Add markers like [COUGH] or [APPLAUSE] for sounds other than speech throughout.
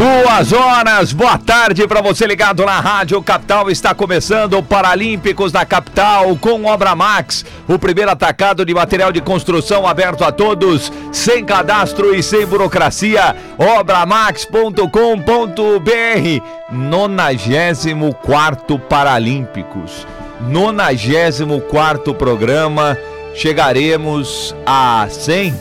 Duas horas, boa tarde para você ligado na Rádio Capital. Está começando o Paralímpicos da Capital com Obra Max, o primeiro atacado de material de construção aberto a todos, sem cadastro e sem burocracia. Obramax.com.br 94 Paralímpicos. 94 programa. Chegaremos a 100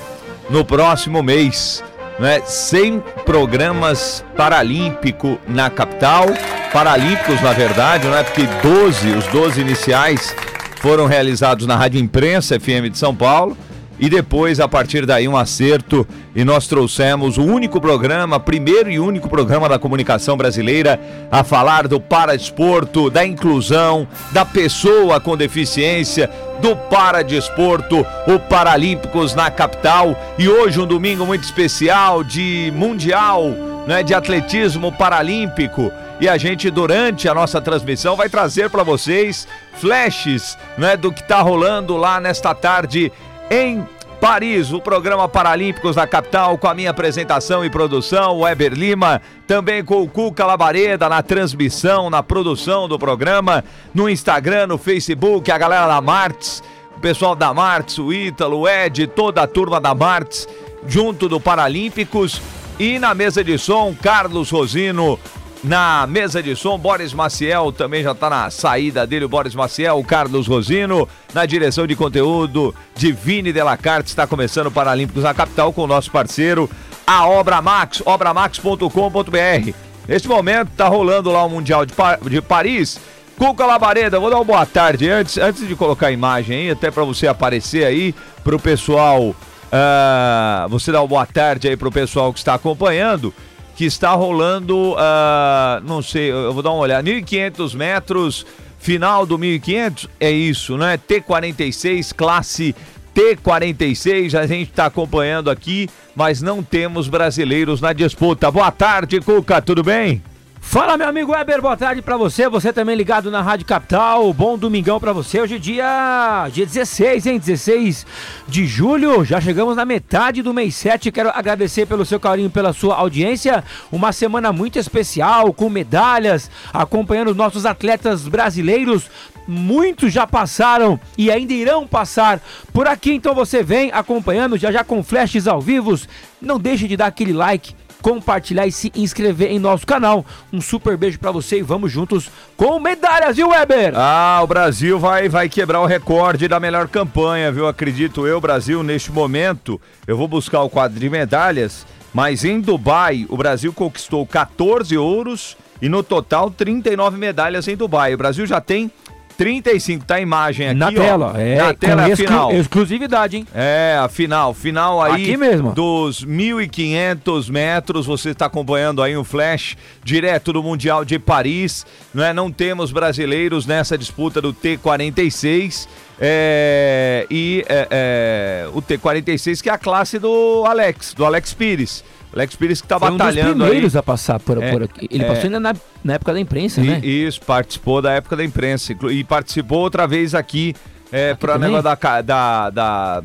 no próximo mês né, 100 programas paralímpico na capital, paralímpicos na verdade, né, porque 12, os 12 iniciais foram realizados na Rádio Imprensa FM de São Paulo e depois, a partir daí, um acerto. E nós trouxemos o único programa, primeiro e único programa da comunicação brasileira a falar do paradesporto, da inclusão, da pessoa com deficiência, do paradesporto, o Paralímpicos na capital. E hoje um domingo muito especial de mundial, né, de atletismo paralímpico. E a gente, durante a nossa transmissão, vai trazer para vocês flashes né, do que está rolando lá nesta tarde em Paris, o programa Paralímpicos da capital, com a minha apresentação e produção, Weber Lima, também com o Cuca Labareda na transmissão, na produção do programa, no Instagram, no Facebook, a galera da Martins, o pessoal da Martins, o Ítalo, o Ed, toda a turma da Martins, junto do Paralímpicos. E na mesa de som, Carlos Rosino, na mesa de som, Boris Maciel também já está na saída dele, o Boris Maciel, o Carlos Rosino, na direção de conteúdo, Divine Delacarte, está começando Paralímpicos na capital com o nosso parceiro, a Obra Max, obramax.com.br. Neste momento está rolando lá o Mundial de, pa de Paris. Cuca Labareda, vou dar uma boa tarde antes, antes de colocar a imagem aí, até para você aparecer aí, para o pessoal, uh, você dar uma boa tarde aí para o pessoal que está acompanhando que está rolando, uh, não sei, eu vou dar uma olhada, 1.500 metros, final do 1.500, é isso, né? T46, classe T46, a gente está acompanhando aqui, mas não temos brasileiros na disputa. Boa tarde, Cuca, tudo bem? Fala, meu amigo Weber, boa tarde para você. Você também ligado na Rádio Capital. Bom domingão para você. Hoje é dia, dia 16, hein? 16 de julho. Já chegamos na metade do mês 7. Quero agradecer pelo seu carinho, pela sua audiência. Uma semana muito especial, com medalhas, acompanhando os nossos atletas brasileiros. Muitos já passaram e ainda irão passar por aqui. Então você vem acompanhando já já com flashes ao vivo. Não deixe de dar aquele like compartilhar e se inscrever em nosso canal. Um super beijo para você e vamos juntos com medalhas, viu, Weber? Ah, o Brasil vai, vai quebrar o recorde da melhor campanha, viu? Acredito eu, Brasil, neste momento. Eu vou buscar o quadro de medalhas, mas em Dubai, o Brasil conquistou 14 ouros e no total 39 medalhas em Dubai. O Brasil já tem 35, tá a imagem aqui, Na ó. tela, é. Na tela a final. Exclusividade, hein? É, a final, final aí Aqui mesmo. dos 1.500 metros, você está acompanhando aí um flash direto do Mundial de Paris, não é? Não temos brasileiros nessa disputa do T46 é, e é, é, o T46 que é a classe do Alex, do Alex Pires. Alex Pires que está Foi um dos batalhando primeiros aí. a passar por, É, por aqui. Ele é. passou ainda na, na época da imprensa, E- né? Isso, participou da época da imprensa e participou outra vez aqui é, para também? negócio da, da, da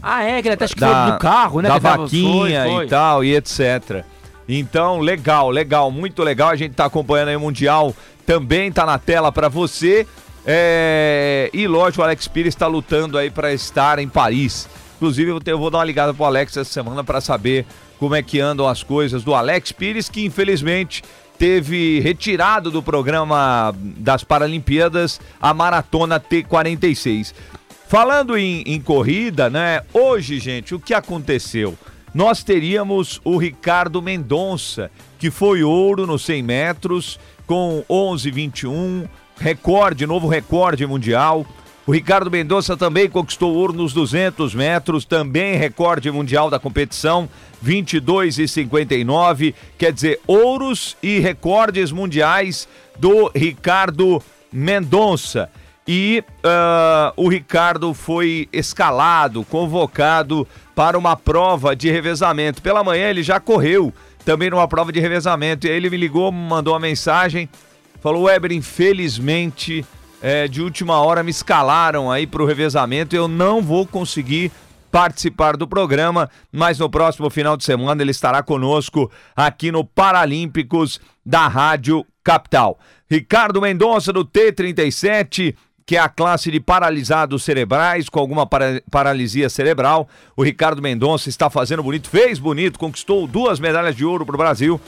Ah, é, que ele até acho que da, foi do carro, né? da tava- vaquinha foi, foi. e tal e etc. Então, legal, legal, muito legal. A gente tá acompanhando aí o Mundial, também tá na tela para você. É, E lógico, o Alex Pires está lutando aí para estar em Paris. Inclusive, eu ter- eu vou dar uma ligada pro Alex essa semana para saber como é que andam as coisas do Alex Pires, que infelizmente teve retirado do programa das Paralimpíadas a maratona T46. Falando em, em corrida, né? Hoje, gente, o que aconteceu? Nós teríamos o Ricardo Mendonça, que foi ouro nos 100 metros, com 11,21, recorde, novo recorde mundial. O Ricardo Mendonça também conquistou ouro nos 200 metros, também recorde mundial da competição, 22,59. Quer dizer, ouros e recordes mundiais do Ricardo Mendonça. e uh, o Ricardo foi escalado, convocado para uma prova de revezamento. Pela manhã ele já correu também numa prova de revezamento. E aí ele me ligou, mandou uma mensagem, falou: Weber, infelizmente, é, de última hora me escalaram aí para o revezamento. Eu não vou conseguir participar do programa, mas no próximo final de semana ele estará conosco aqui no Paralímpicos da Rádio Capital. Ricardo Mendonça do T37 que é a classe de paralisados cerebrais com alguma para paralisia cerebral. O Ricardo Mendonça está fazendo bonito, fez bonito, conquistou duas medalhas de ouro para o Brasil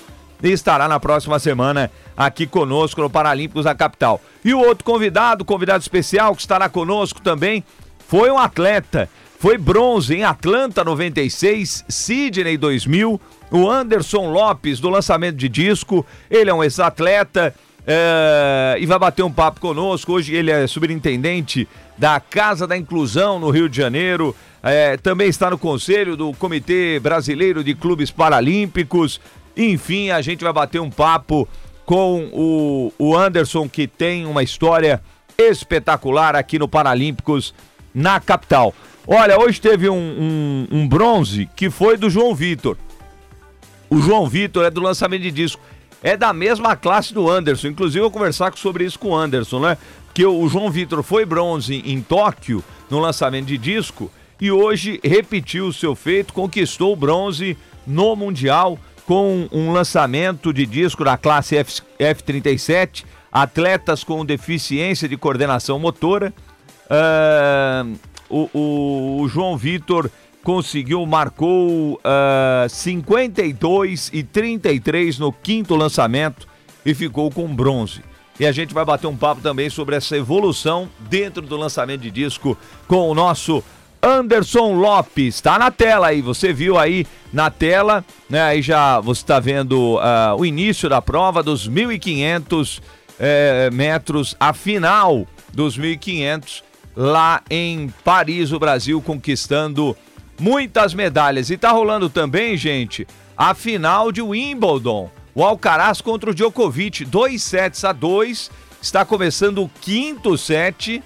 e estará na próxima semana aqui conosco no Paralímpicos da capital. E o outro convidado, convidado especial que estará conosco também, foi um atleta. Foi bronze em Atlanta 96, Sydney 2000, o Anderson Lopes do lançamento de disco. Ele é um ex-atleta é, e vai bater um papo conosco. Hoje ele é superintendente da Casa da Inclusão no Rio de Janeiro. É, também está no conselho do Comitê Brasileiro de Clubes Paralímpicos. Enfim, a gente vai bater um papo com o, o Anderson, que tem uma história espetacular aqui no Paralímpicos na capital. Olha, hoje teve um, um, um bronze que foi do João Vitor. O João Vitor é do lançamento de disco é da mesma classe do Anderson. Inclusive, eu vou conversar sobre isso com o Anderson, né? Que o João Vitor foi bronze em Tóquio no lançamento de disco e hoje repetiu o seu feito, conquistou o bronze no Mundial com um lançamento de disco da classe F, F37, atletas com deficiência de coordenação motora. Uh, o, o, o João Vitor conseguiu, marcou uh, ah, 52 e 33 no quinto lançamento e ficou com bronze. E a gente vai bater um papo também sobre essa evolução dentro do lançamento de disco com o nosso Anderson Lopes. Está na tela aí, você viu aí na tela, né? Aí já você está vendo uh, o início da prova dos 1.500 eh, metros, a final dos 1.500 lá em Paris, o Brasil conquistando muitas medalhas. E tá rolando também, gente, a final de Wimbledon. O Alcaraz contra o Djokovic, dois sets a dois. Está começando o quinto set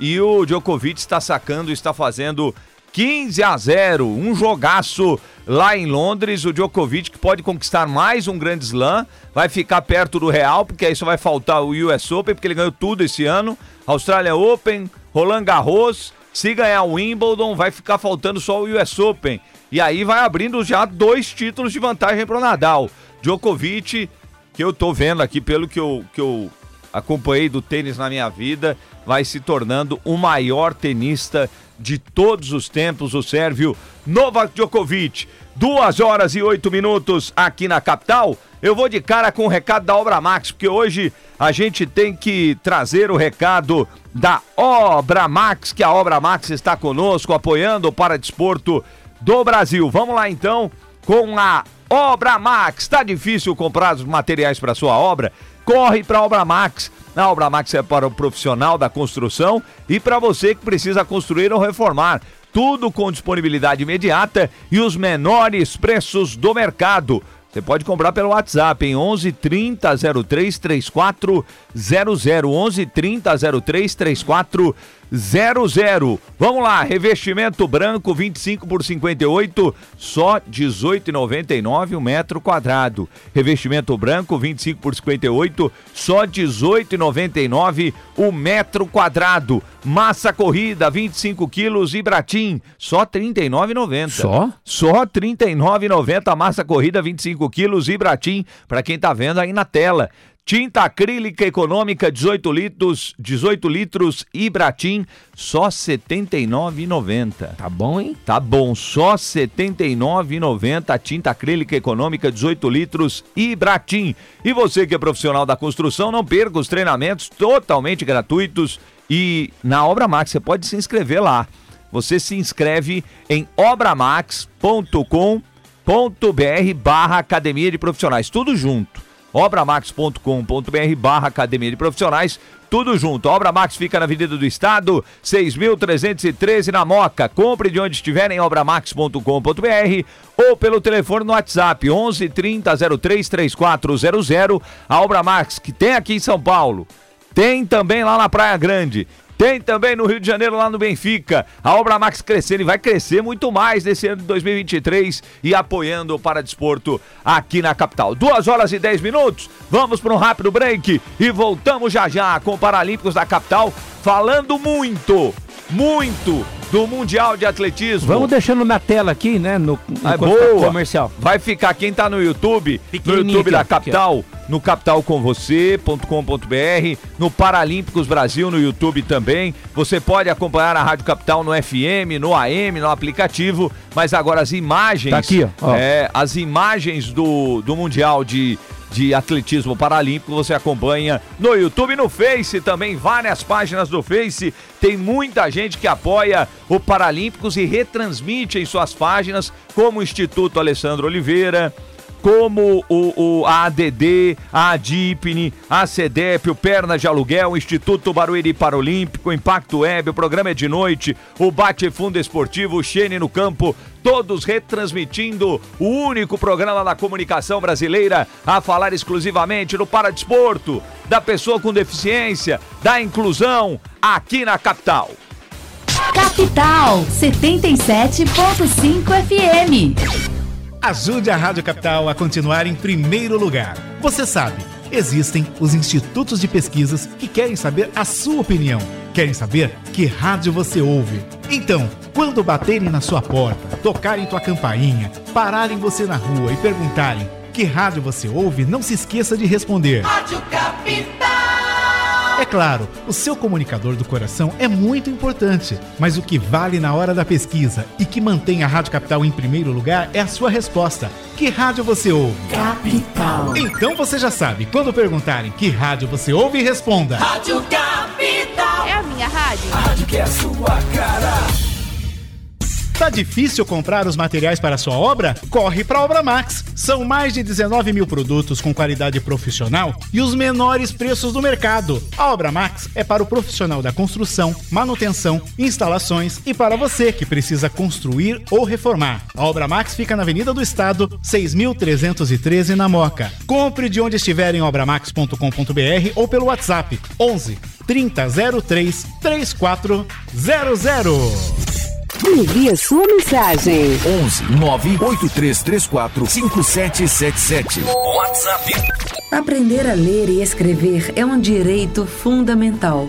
e o Djokovic está sacando, está fazendo 15 a 0, um jogaço lá em Londres. O Djokovic que pode conquistar mais um grande slam, vai ficar perto do Real, porque aí só vai faltar o US Open, porque ele ganhou tudo esse ano. Australia Open, Roland Garros, se ganhar o Wimbledon, vai ficar faltando só o US Open. E aí vai abrindo já dois títulos de vantagem para o Nadal. Djokovic, que eu tô vendo aqui pelo que eu, que eu acompanhei do tênis na minha vida, vai se tornando o maior tenista de todos os tempos, o sérvio Novak Djokovic. Duas horas e oito minutos aqui na capital. Eu vou de cara com o recado da Obra Max, porque hoje a gente tem que trazer o recado da Obra Max, que a Obra Max está conosco, apoiando o Paradesporto do Brasil. Vamos lá então com a Obra Max. Tá difícil comprar os materiais para sua obra? Corre para a Obra Max. A Obra Max é para o profissional da construção e para você que precisa construir ou reformar. Tudo com disponibilidade imediata e os menores preços do mercado. Você pode comprar pelo WhatsApp em 11 30 03 34 00 11 30 03 34 00. Vamos lá, revestimento branco 25 por 58, só 18,99 o metro quadrado. Revestimento branco 25 por 58, só 18,99 o metro quadrado. Massa corrida 25 quilos Ibratim, só 39,90. Só? Só 39,90 massa corrida 25 quilos Ibratim, para quem tá vendo aí na tela. Tinta acrílica econômica 18 litros, 18 litros Ibratim, só R$ 79,90. Tá bom, hein? Tá bom, só R$ 79,90 tinta acrílica econômica 18 litros Ibratim. E você que é profissional da construção, não perca os treinamentos totalmente gratuitos e na Obra Max você pode se inscrever lá. Você se inscreve em obramax.com.br barra Academia de Profissionais, tudo junto obramax.com.br barra Academia de Profissionais, tudo junto. A Obra Max fica na Avenida do Estado, 6.313 na Moca. Compre de onde estiver em obramax.com.br ou pelo telefone no WhatsApp 11 30 03 3400. A Obra Max que tem aqui em São Paulo, tem também lá na Praia Grande Tem também no Rio de Janeiro, lá no Benfica. A Obra Max crescendo e vai crescer muito mais nesse ano de 2023 e apoiando o Paradesporto aqui na capital. Duas horas e dez minutos. Vamos para um rápido break e voltamos já já com Paralímpicos da capital, falando muito, muito do Mundial de Atletismo. Vamos deixando na tela aqui, né? No, no é boa. comercial. Vai ficar quem tá no YouTube, no YouTube da capital. No capitalcomvocê.com.br, no Paralímpicos Brasil no YouTube também. Você pode acompanhar a Rádio Capital no FM, no AM, no aplicativo, mas agora as imagens. Tá aqui, ó. É, as imagens do, do Mundial de de atletismo paralímpico você acompanha no YouTube no Face também, várias páginas do Face. Tem muita gente que apoia o Paralímpicos e retransmite em suas páginas, como o Instituto Alessandro Oliveira, como o, o, a ADD, a ADIPNE, a CEDEP, o Perna de Aluguel, o Instituto Barueri Paralímpico, o Impacto Web, o Programa é de Noite, o Bate Fundo Esportivo, o Xene no Campo, todos retransmitindo o único programa da comunicação brasileira a falar exclusivamente do paradesporto, da pessoa com deficiência, da inclusão, aqui na capital. Capital 77.5 FM. Ajude a Rádio Capital a continuar em primeiro lugar. Você sabe, existem os institutos de pesquisas que querem saber a sua opinião. Querem saber que rádio você ouve. Então, quando baterem na sua porta, tocarem tua campainha, pararem você na rua e perguntarem que rádio você ouve, não se esqueça de responder. Rádio Capital! É claro, o seu comunicador do coração é muito importante, mas o que vale na hora da pesquisa e que mantém a Rádio Capital em primeiro lugar é a sua resposta. Que rádio você ouve? Capital. Então você já sabe, quando perguntarem que rádio você ouve, responda: Rádio Capital. É a minha rádio. A rádio que é a sua cara. Tá difícil comprar os materiais para sua obra? Corre para a Obra Max. São mais de 19 mil produtos com qualidade profissional e os menores preços do mercado. A Obra Max é para o profissional da construção, manutenção, instalações e para você que precisa construir ou reformar. A Obra Max fica na Avenida do Estado, 6.313 na Moca. Compre de onde estiver em obramax.com.br ou pelo WhatsApp 11 3003 3400. Envie a sua mensagem. 11 98334 5777. WhatsApp. Aprender a ler e escrever é um direito fundamental.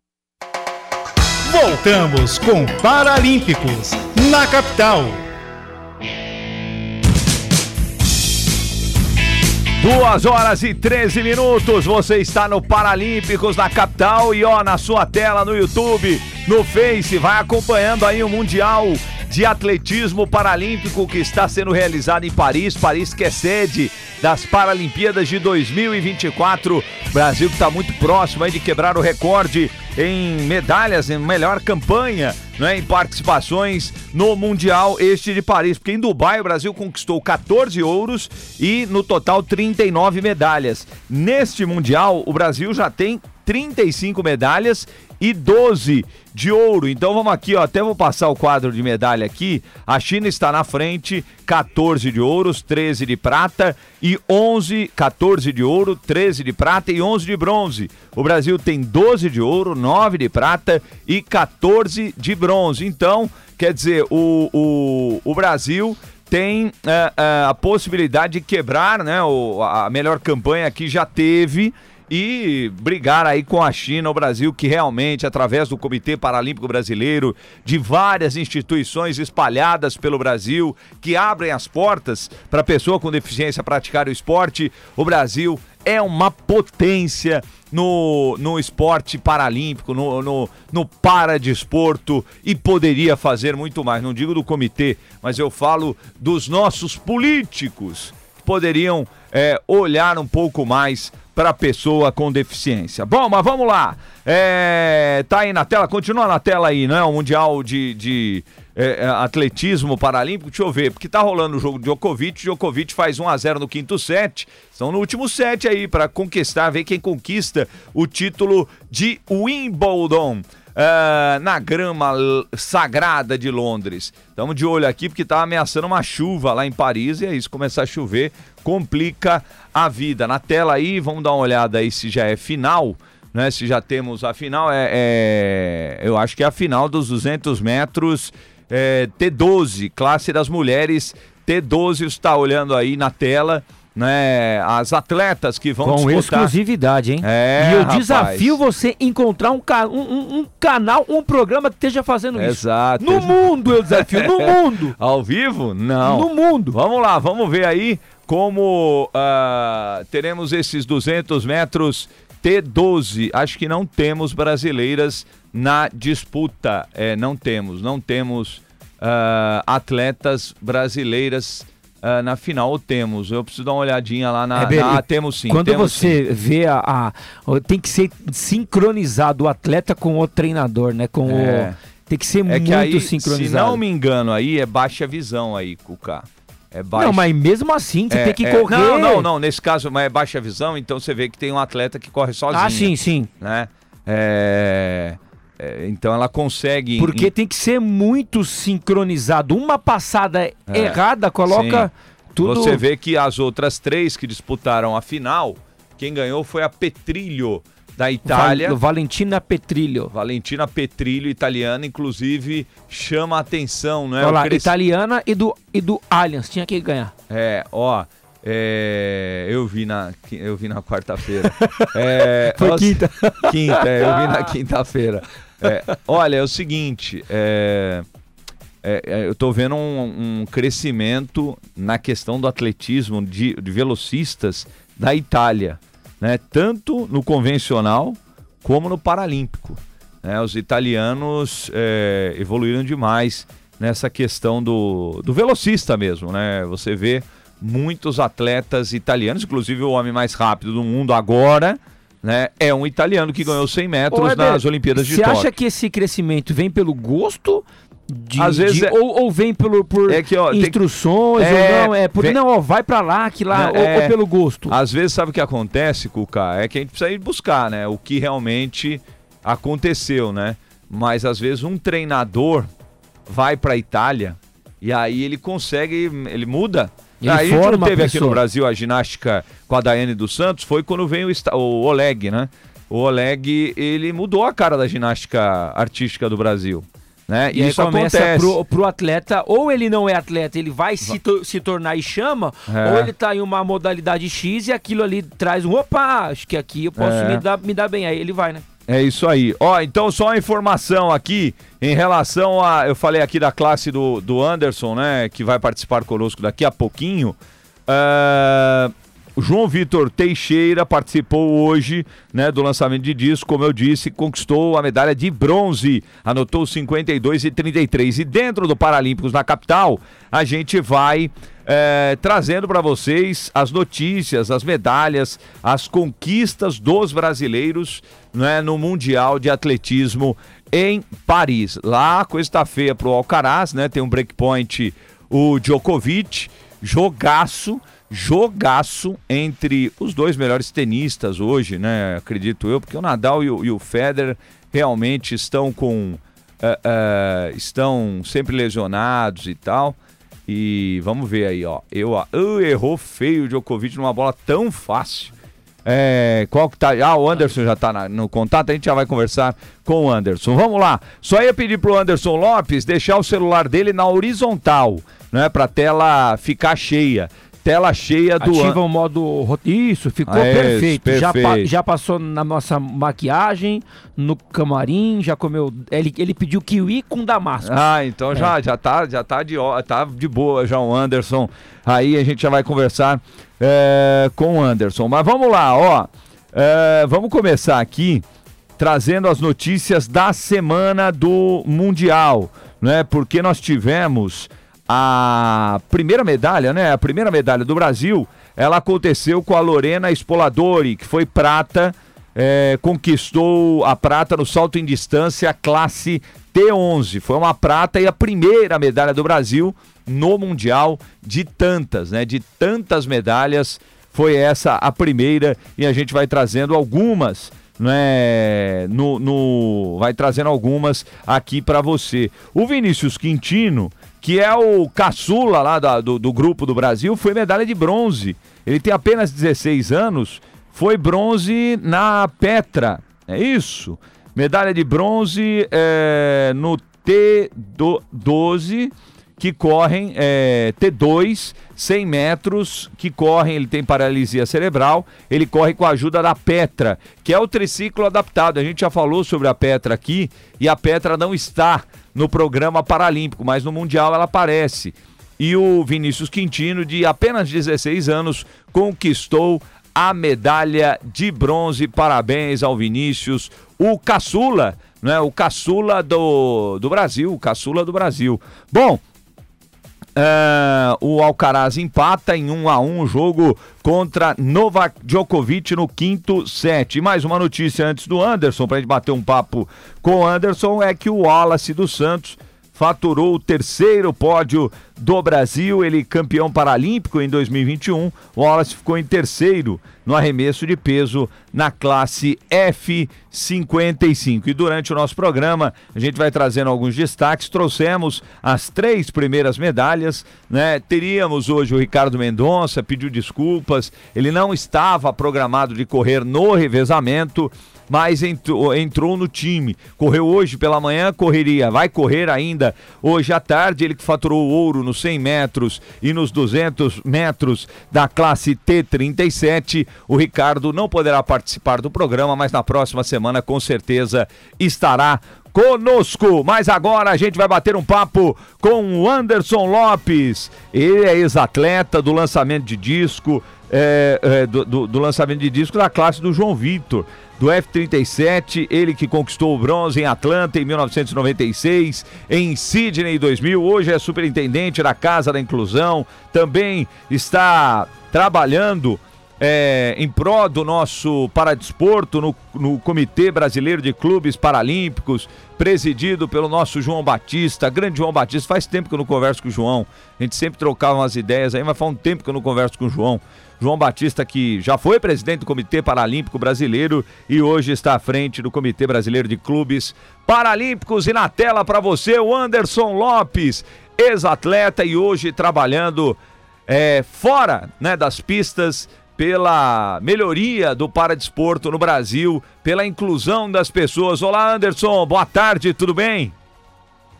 Voltamos com Paralímpicos na capital. Duas horas e 13 minutos, você está no Paralímpicos na capital e ó, na sua tela no YouTube, no Face, vai acompanhando aí o Mundial de Atletismo Paralímpico que está sendo realizado em Paris. Paris que é sede das Paralimpíadas de 2024. Brasil que está muito próximo de quebrar o recorde em medalhas, em melhor campanha, né, em participações no Mundial este de Paris. Porque em Dubai o Brasil conquistou 14 ouros e no total 39 medalhas. Neste Mundial o Brasil já tem 35 medalhas e 12 de ouro. Então vamos aqui, ó, até vou passar o quadro de medalha aqui. A China está na frente, 14 de ouros, 13 de prata e 11, 14 de ouro, 13 de prata e 11 de bronze. O Brasil tem 12 de ouro, 9 de prata e 14 de bronze. Então, quer dizer, o, o, o Brasil tem é, é, a possibilidade de quebrar, né? O, a melhor campanha que já teve e brigar aí com a China, o Brasil, que realmente, através do Comitê Paralímpico Brasileiro, de várias instituições espalhadas pelo Brasil, que abrem as portas para a pessoa com deficiência praticar o esporte, o Brasil é uma potência no, no esporte paralímpico, no, no, no paradesporto e poderia fazer muito mais. Não digo do comitê, mas eu falo dos nossos políticos que poderiam é, olhar um pouco mais para pessoa com deficiência. Bom, mas vamos lá. É, tá aí na tela, continua na tela aí, não é? O Mundial de, de é, é, Atletismo Paralímpico. Deixa eu ver, porque tá rolando o jogo de Djokovic. Djokovic faz 1 a 0 no quinto set. Estão no último set aí para conquistar, ver quem conquista o título de Wimbledon. Ah, na grama sagrada de Londres. Estamos de olho aqui porque tá ameaçando uma chuva lá em Paris e é isso, começar a chover complica a vida. Na tela aí, vamos dar uma olhada aí se já é final, né? Se já temos a final, é, é- eu acho que é a final dos 200 metros é, T12, classe das mulheres T12, está olhando aí na tela, né? As atletas que vão Com disputar. exclusividade, hein? É, e eu rapaz. desafio você encontrar um, ca- um- um- canal, um programa que esteja fazendo isso. Exato. No mundo, eu desafio, no [LAUGHS] mundo. Ao vivo? Não. No mundo. Vamos lá, vamos ver aí como ah, teremos esses 200 metros T12. Acho que não temos brasileiras na disputa. É, não temos, não temos ah, atletas brasileiras ah, na final. Temos? Eu preciso dar uma olhadinha lá na. É, na- temos sim. Quando temos você sim. vê a, a- Tem que ser sincronizado o atleta com o treinador, né? Com É. o, tem que ser É muito que aí, se sincronizado. não me engano, aí é baixa visão aí, Cuca. É baixa. Não, mas mesmo assim, você É, tem que é. correr. Não, não, não. Nesse caso, mas é baixa visão, então você vê que tem um atleta que corre sozinho. Ah, sim, sim. Né? É, é, então ela consegue. Porque tem que ser muito sincronizado. Uma passada errada coloca tudo. É. Você vê que as outras três que disputaram a final, quem ganhou foi a Petrilho da Itália. Val- Valentina Petrilho. Valentina Petrilho, italiana, inclusive chama a atenção, não é? Olha lá, cres- italiana e do, e do Allianz. Tinha que ganhar. É, ó. é, eu vi na, eu vi na quarta-feira. [LAUGHS] É, Foi quinta. Quinta, é, eu vi na quinta-feira. É, olha, é o seguinte, é, é, é, eu tô vendo um, um crescimento na questão do atletismo de, de velocistas da Itália, né? Tanto no convencional como no paralímpico. né? Os italianos é, evoluíram demais nessa questão do, do velocista mesmo, né? Você vê muitos atletas italianos, inclusive o homem mais rápido do mundo agora, né? É um italiano que ganhou 100 metros Ô, nas Olimpíadas de Você Tóquio. acha que esse crescimento vem pelo gosto? De, Às vezes de- é- ou, ou vem pelo, por É que, ó, instruções, É, ou não, é por, vem- não, ó, vai pra lá, que lá, ou, é- ou pelo gosto. Às vezes, sabe o que acontece, Cuca? É que a gente precisa ir buscar, né? O que realmente aconteceu, né? Mas às vezes um treinador vai pra Itália e aí ele consegue, ele muda. Ele aí a gente não teve aqui no. Brasil a ginástica com a Daiane dos Santos, foi quando veio o, o Oleg, né? O Oleg, ele mudou a cara da ginástica artística do Brasil, né? E aí isso começa acontece. pro, pro atleta, ou ele não é atleta, ele vai se, to- se tornar e chama, É. ou ele tá em uma modalidade X e aquilo ali traz um, opa, acho que aqui eu posso É. me, dar, me dar bem, aí ele vai, né? É isso aí. Ó, então só uma informação aqui em relação a. Eu falei aqui da classe do, do Anderson, né? Que vai participar conosco daqui a pouquinho. O João Vitor Teixeira participou hoje né, do lançamento de disco, como eu disse, conquistou a medalha de bronze, anotou 52 e 33. E dentro do Paralímpicos na capital, a gente vai eh, trazendo para vocês as notícias, as medalhas, as conquistas dos brasileiros né, no Mundial de Atletismo em Paris. Lá coisa está feia pro Alcaraz, né? Tem um breakpoint o Djokovic, jogaço, jogaço entre os dois melhores tenistas hoje, né? Acredito eu, porque o Nadal e o, e o Federer realmente estão com eh, eh, estão sempre lesionados e tal. E vamos ver aí, ó. Eu, uh, errou feio o Djokovic numa bola tão fácil. É, qual que tá? Ah, o Anderson já tá na- no contato, a gente já vai conversar com o Anderson. Vamos lá. Só ia pedir pro Anderson Lopes deixar o celular dele na horizontal, né, pra tela ficar cheia. Tela cheia do Ativa An- o modo. Isso, ficou Ah, isso, perfeito. Já, pa- perfeito. já passou na nossa maquiagem, no camarim, já comeu. Ele, ele pediu kiwi com damasco. Ah, então já, É. já tá, já tá de, tá de boa já o Anderson. Aí a gente já vai conversar é, com o Anderson. Mas vamos lá, ó. É, vamos começar aqui trazendo as notícias da semana do Mundial, né? Porque nós tivemos a primeira medalha, né? A primeira medalha do Brasil ela aconteceu com a Lorena Spoladori, que foi prata, é, conquistou a prata no salto em distância classe T11. Foi uma prata e a primeira medalha do Brasil no Mundial de tantas, né? De tantas medalhas, foi essa a primeira e a gente vai trazendo algumas né, no, no, vai trazendo algumas aqui para você. O Vinícius Quintino, que é o caçula lá da, do, do grupo do Brasil, foi medalha de bronze. Ele tem apenas 16 anos, foi bronze na Petra, é isso? Medalha de bronze é, no T12 que correm é, T2, 100 metros, que correm, ele tem paralisia cerebral, ele corre com a ajuda da Petra, que é o triciclo adaptado. A gente já falou sobre a Petra aqui e a Petra não está no programa paralímpico, mas no Mundial ela aparece. E o Vinícius Quintino, de apenas 16 anos, conquistou a medalha de bronze. Parabéns ao Vinícius, o caçula, né? O caçula do, do Brasil, o caçula do Brasil. Bom, Uh, o Alcaraz empata em 1 a 1 o jogo contra Novak Djokovic no quinto set. E mais uma notícia antes do Anderson, para a gente bater um papo com o Anderson, é que o Wallace dos Santos faturou o terceiro pódio do Brasil, ele campeão paralímpico em 2021. O Wallace ficou em terceiro no arremesso de peso na classe F55. E durante o nosso programa, a gente vai trazendo alguns destaques. Trouxemos as três primeiras medalhas, né? Teríamos hoje o Ricardo Mendonça, pediu desculpas, ele não estava programado de correr no revezamento mas entrou, entrou no time. Correu hoje pela manhã, correria, vai correr ainda hoje à tarde. Ele que faturou ouro nos 100 metros e nos 200 metros da classe T37. O Ricardo não poderá participar do programa, mas na próxima semana com certeza estará conosco. Mas agora a gente vai bater um papo com o Anderson Lopes. Ele é ex-atleta do lançamento de disco, é, é, do, do, do, lançamento de disco da classe do João Vitor do F-37, ele que conquistou o bronze em Atlanta em 1996, em Sydney em 2000, hoje é superintendente da Casa da Inclusão, também está trabalhando é, em prol do nosso paradesporto no, no Comitê Brasileiro de Clubes Paralímpicos, presidido pelo nosso João Batista, grande João Batista. Faz tempo que eu não converso com o João, a gente sempre trocava umas ideias aí, mas faz um tempo que eu não converso com o João. João Batista, que já foi presidente do Comitê Paralímpico Brasileiro e hoje está à frente do Comitê Brasileiro de Clubes Paralímpicos. E na tela para você, o Anderson Lopes, ex-atleta e hoje trabalhando é, fora né, das pistas pela melhoria do paradesporto no Brasil, pela inclusão das pessoas. Olá, Anderson, boa tarde, tudo bem?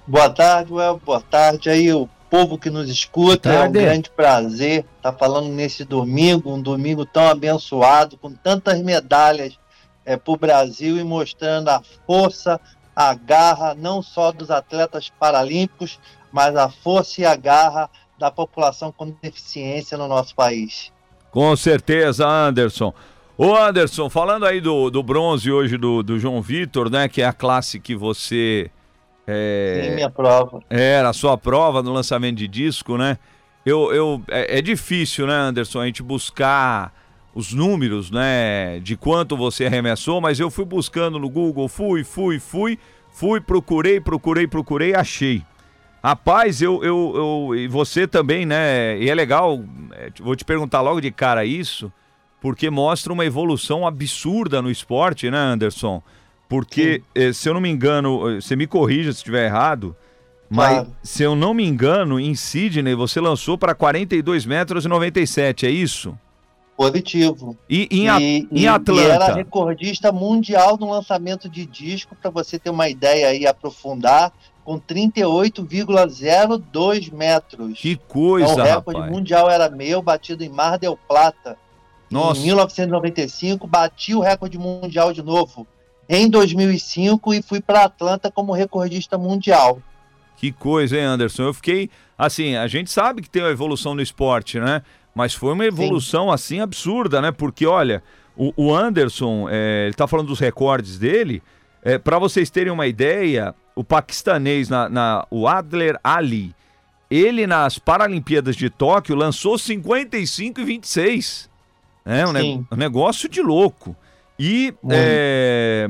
Boa tarde, Well, boa tarde aí, o povo que nos escuta. É um grande prazer estar falando nesse domingo, um domingo tão abençoado, com tantas medalhas é, para o Brasil e mostrando a força, a garra, não só dos atletas paralímpicos, mas a força e a garra da população com deficiência no nosso país. Com certeza, Anderson. Ô Anderson, falando aí do, do bronze hoje do, do João Vitor, né? Que é a classe que você é, Sim, minha prova. Era a sua prova no lançamento de disco, né? Eu, eu, é, é, difícil, né, Anderson, a gente buscar os números, né, de quanto você arremessou, mas eu fui buscando no Google, fui, fui, fui, fui, procurei, procurei, procurei, achei. Rapaz, eu, eu, eu e você também, né, e é legal, é, vou te perguntar logo de cara isso, porque mostra uma evolução absurda no esporte, né, Anderson? Porque, eh, se eu não me engano, eh, você me corrija se estiver errado, mas claro. se eu não me engano, em Sydney você lançou para 42 metros e 97, é isso? Positivo. E em, e, em Atlanta? E era recordista mundial no lançamento de disco, para você ter uma ideia aí, aprofundar, com 38,02 metros. Que coisa, então, O recorde rapaz. mundial era meu, batido em Mar del Plata. Nossa. Em 1995, bati o recorde mundial de novo em 2005 e fui para Atlanta como recordista mundial. Que coisa, hein, Anderson? Eu fiquei assim, a gente sabe que tem uma evolução no esporte, né? Mas foi uma evolução Sim. assim absurda, né? Porque olha, o, o Anderson, é, ele tá falando dos recordes dele. É, para vocês terem uma ideia, o paquistanês, na, na, o Adler Ali, ele nas Paralimpíadas de Tóquio lançou 55 e 26. É um, ne um negócio de louco. E é,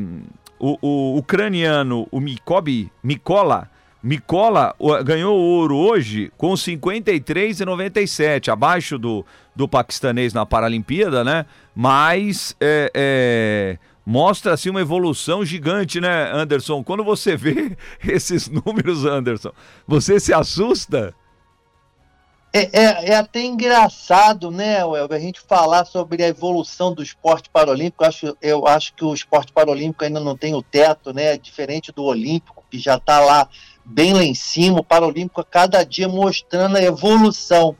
o, o, ucraniano, o Mikobi, Mikola, Mikola ganhou ouro hoje com 53 e 97, abaixo do, do paquistanês na Paralimpíada, né? Mas é, é, mostra assim uma evolução gigante, né, Anderson? Quando você vê [LAUGHS] esses números, Anderson, você se assusta? É, é, é, até engraçado, né, Welber, a gente falar sobre a evolução do esporte paralímpico. Eu acho, eu acho que o esporte paralímpico ainda não tem o teto, né? Diferente do olímpico, que já está lá bem lá em cima. O paralímpico a cada dia mostrando a evolução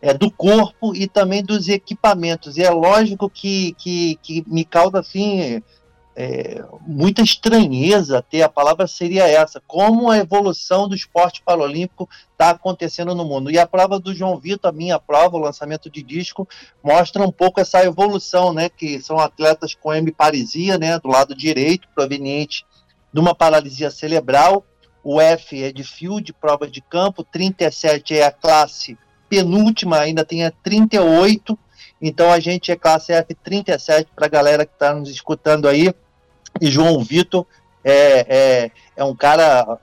é, do corpo e também dos equipamentos. E é lógico que, que, que me causa assim é, muita estranheza até, a palavra seria essa, como a evolução do esporte paralímpico está acontecendo no mundo. E a prova do João Vitor, a minha prova, o lançamento de disco, mostra um pouco essa evolução, né, que são atletas com hemiparesia, né, do lado direito, proveniente de uma paralisia cerebral, o F é de field, prova de campo, 37 é a classe penúltima, ainda tem a 38, então a gente é classe F37 para a galera que está nos escutando aí, e João Vitor é, é, é um cara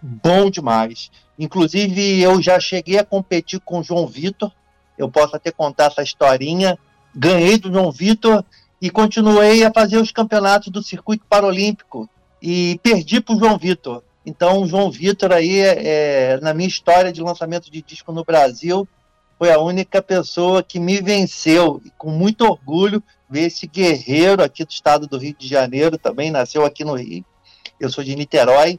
bom demais. Inclusive, eu já cheguei a competir com o João Vitor. Eu posso até contar essa historinha. Ganhei do João Vitor e continuei a fazer os campeonatos do circuito paralímpico e perdi para o João Vitor. Então, o João Vitor aí, é, na minha história de lançamento de disco no Brasil, foi a única pessoa que me venceu. E com muito orgulho, ver esse guerreiro aqui do estado do Rio de Janeiro, também nasceu aqui no Rio. Eu sou de Niterói,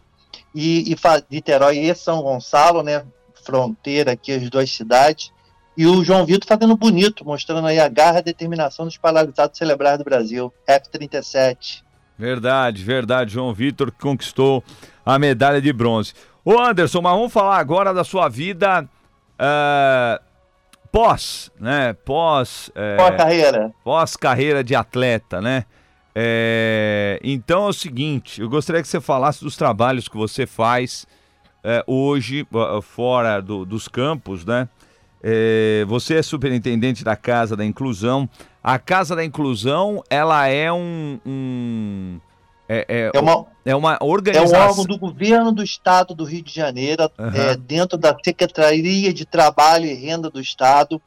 e, e Niterói e São Gonçalo, né? Fronteira aqui, as duas cidades. E o João Vitor fazendo bonito, mostrando aí a garra e a determinação dos paralisados celebrais do Brasil. F-37. Verdade, verdade. João Vitor conquistou a medalha de bronze. Ô Anderson, mas vamos falar agora da sua vida. Uh pós, né? Pós. É, pós carreira. Pós carreira de atleta, né? É, então é o seguinte, eu gostaria que você falasse dos trabalhos que você faz é, hoje fora do, dos campos, né? É, você é superintendente da Casa da Inclusão. A Casa da Inclusão, ela é um, um é, é, é, uma, é uma organização. É um órgão do governo do estado do Rio de Janeiro, uhum. dentro da Secretaria de Trabalho e Renda do Estado,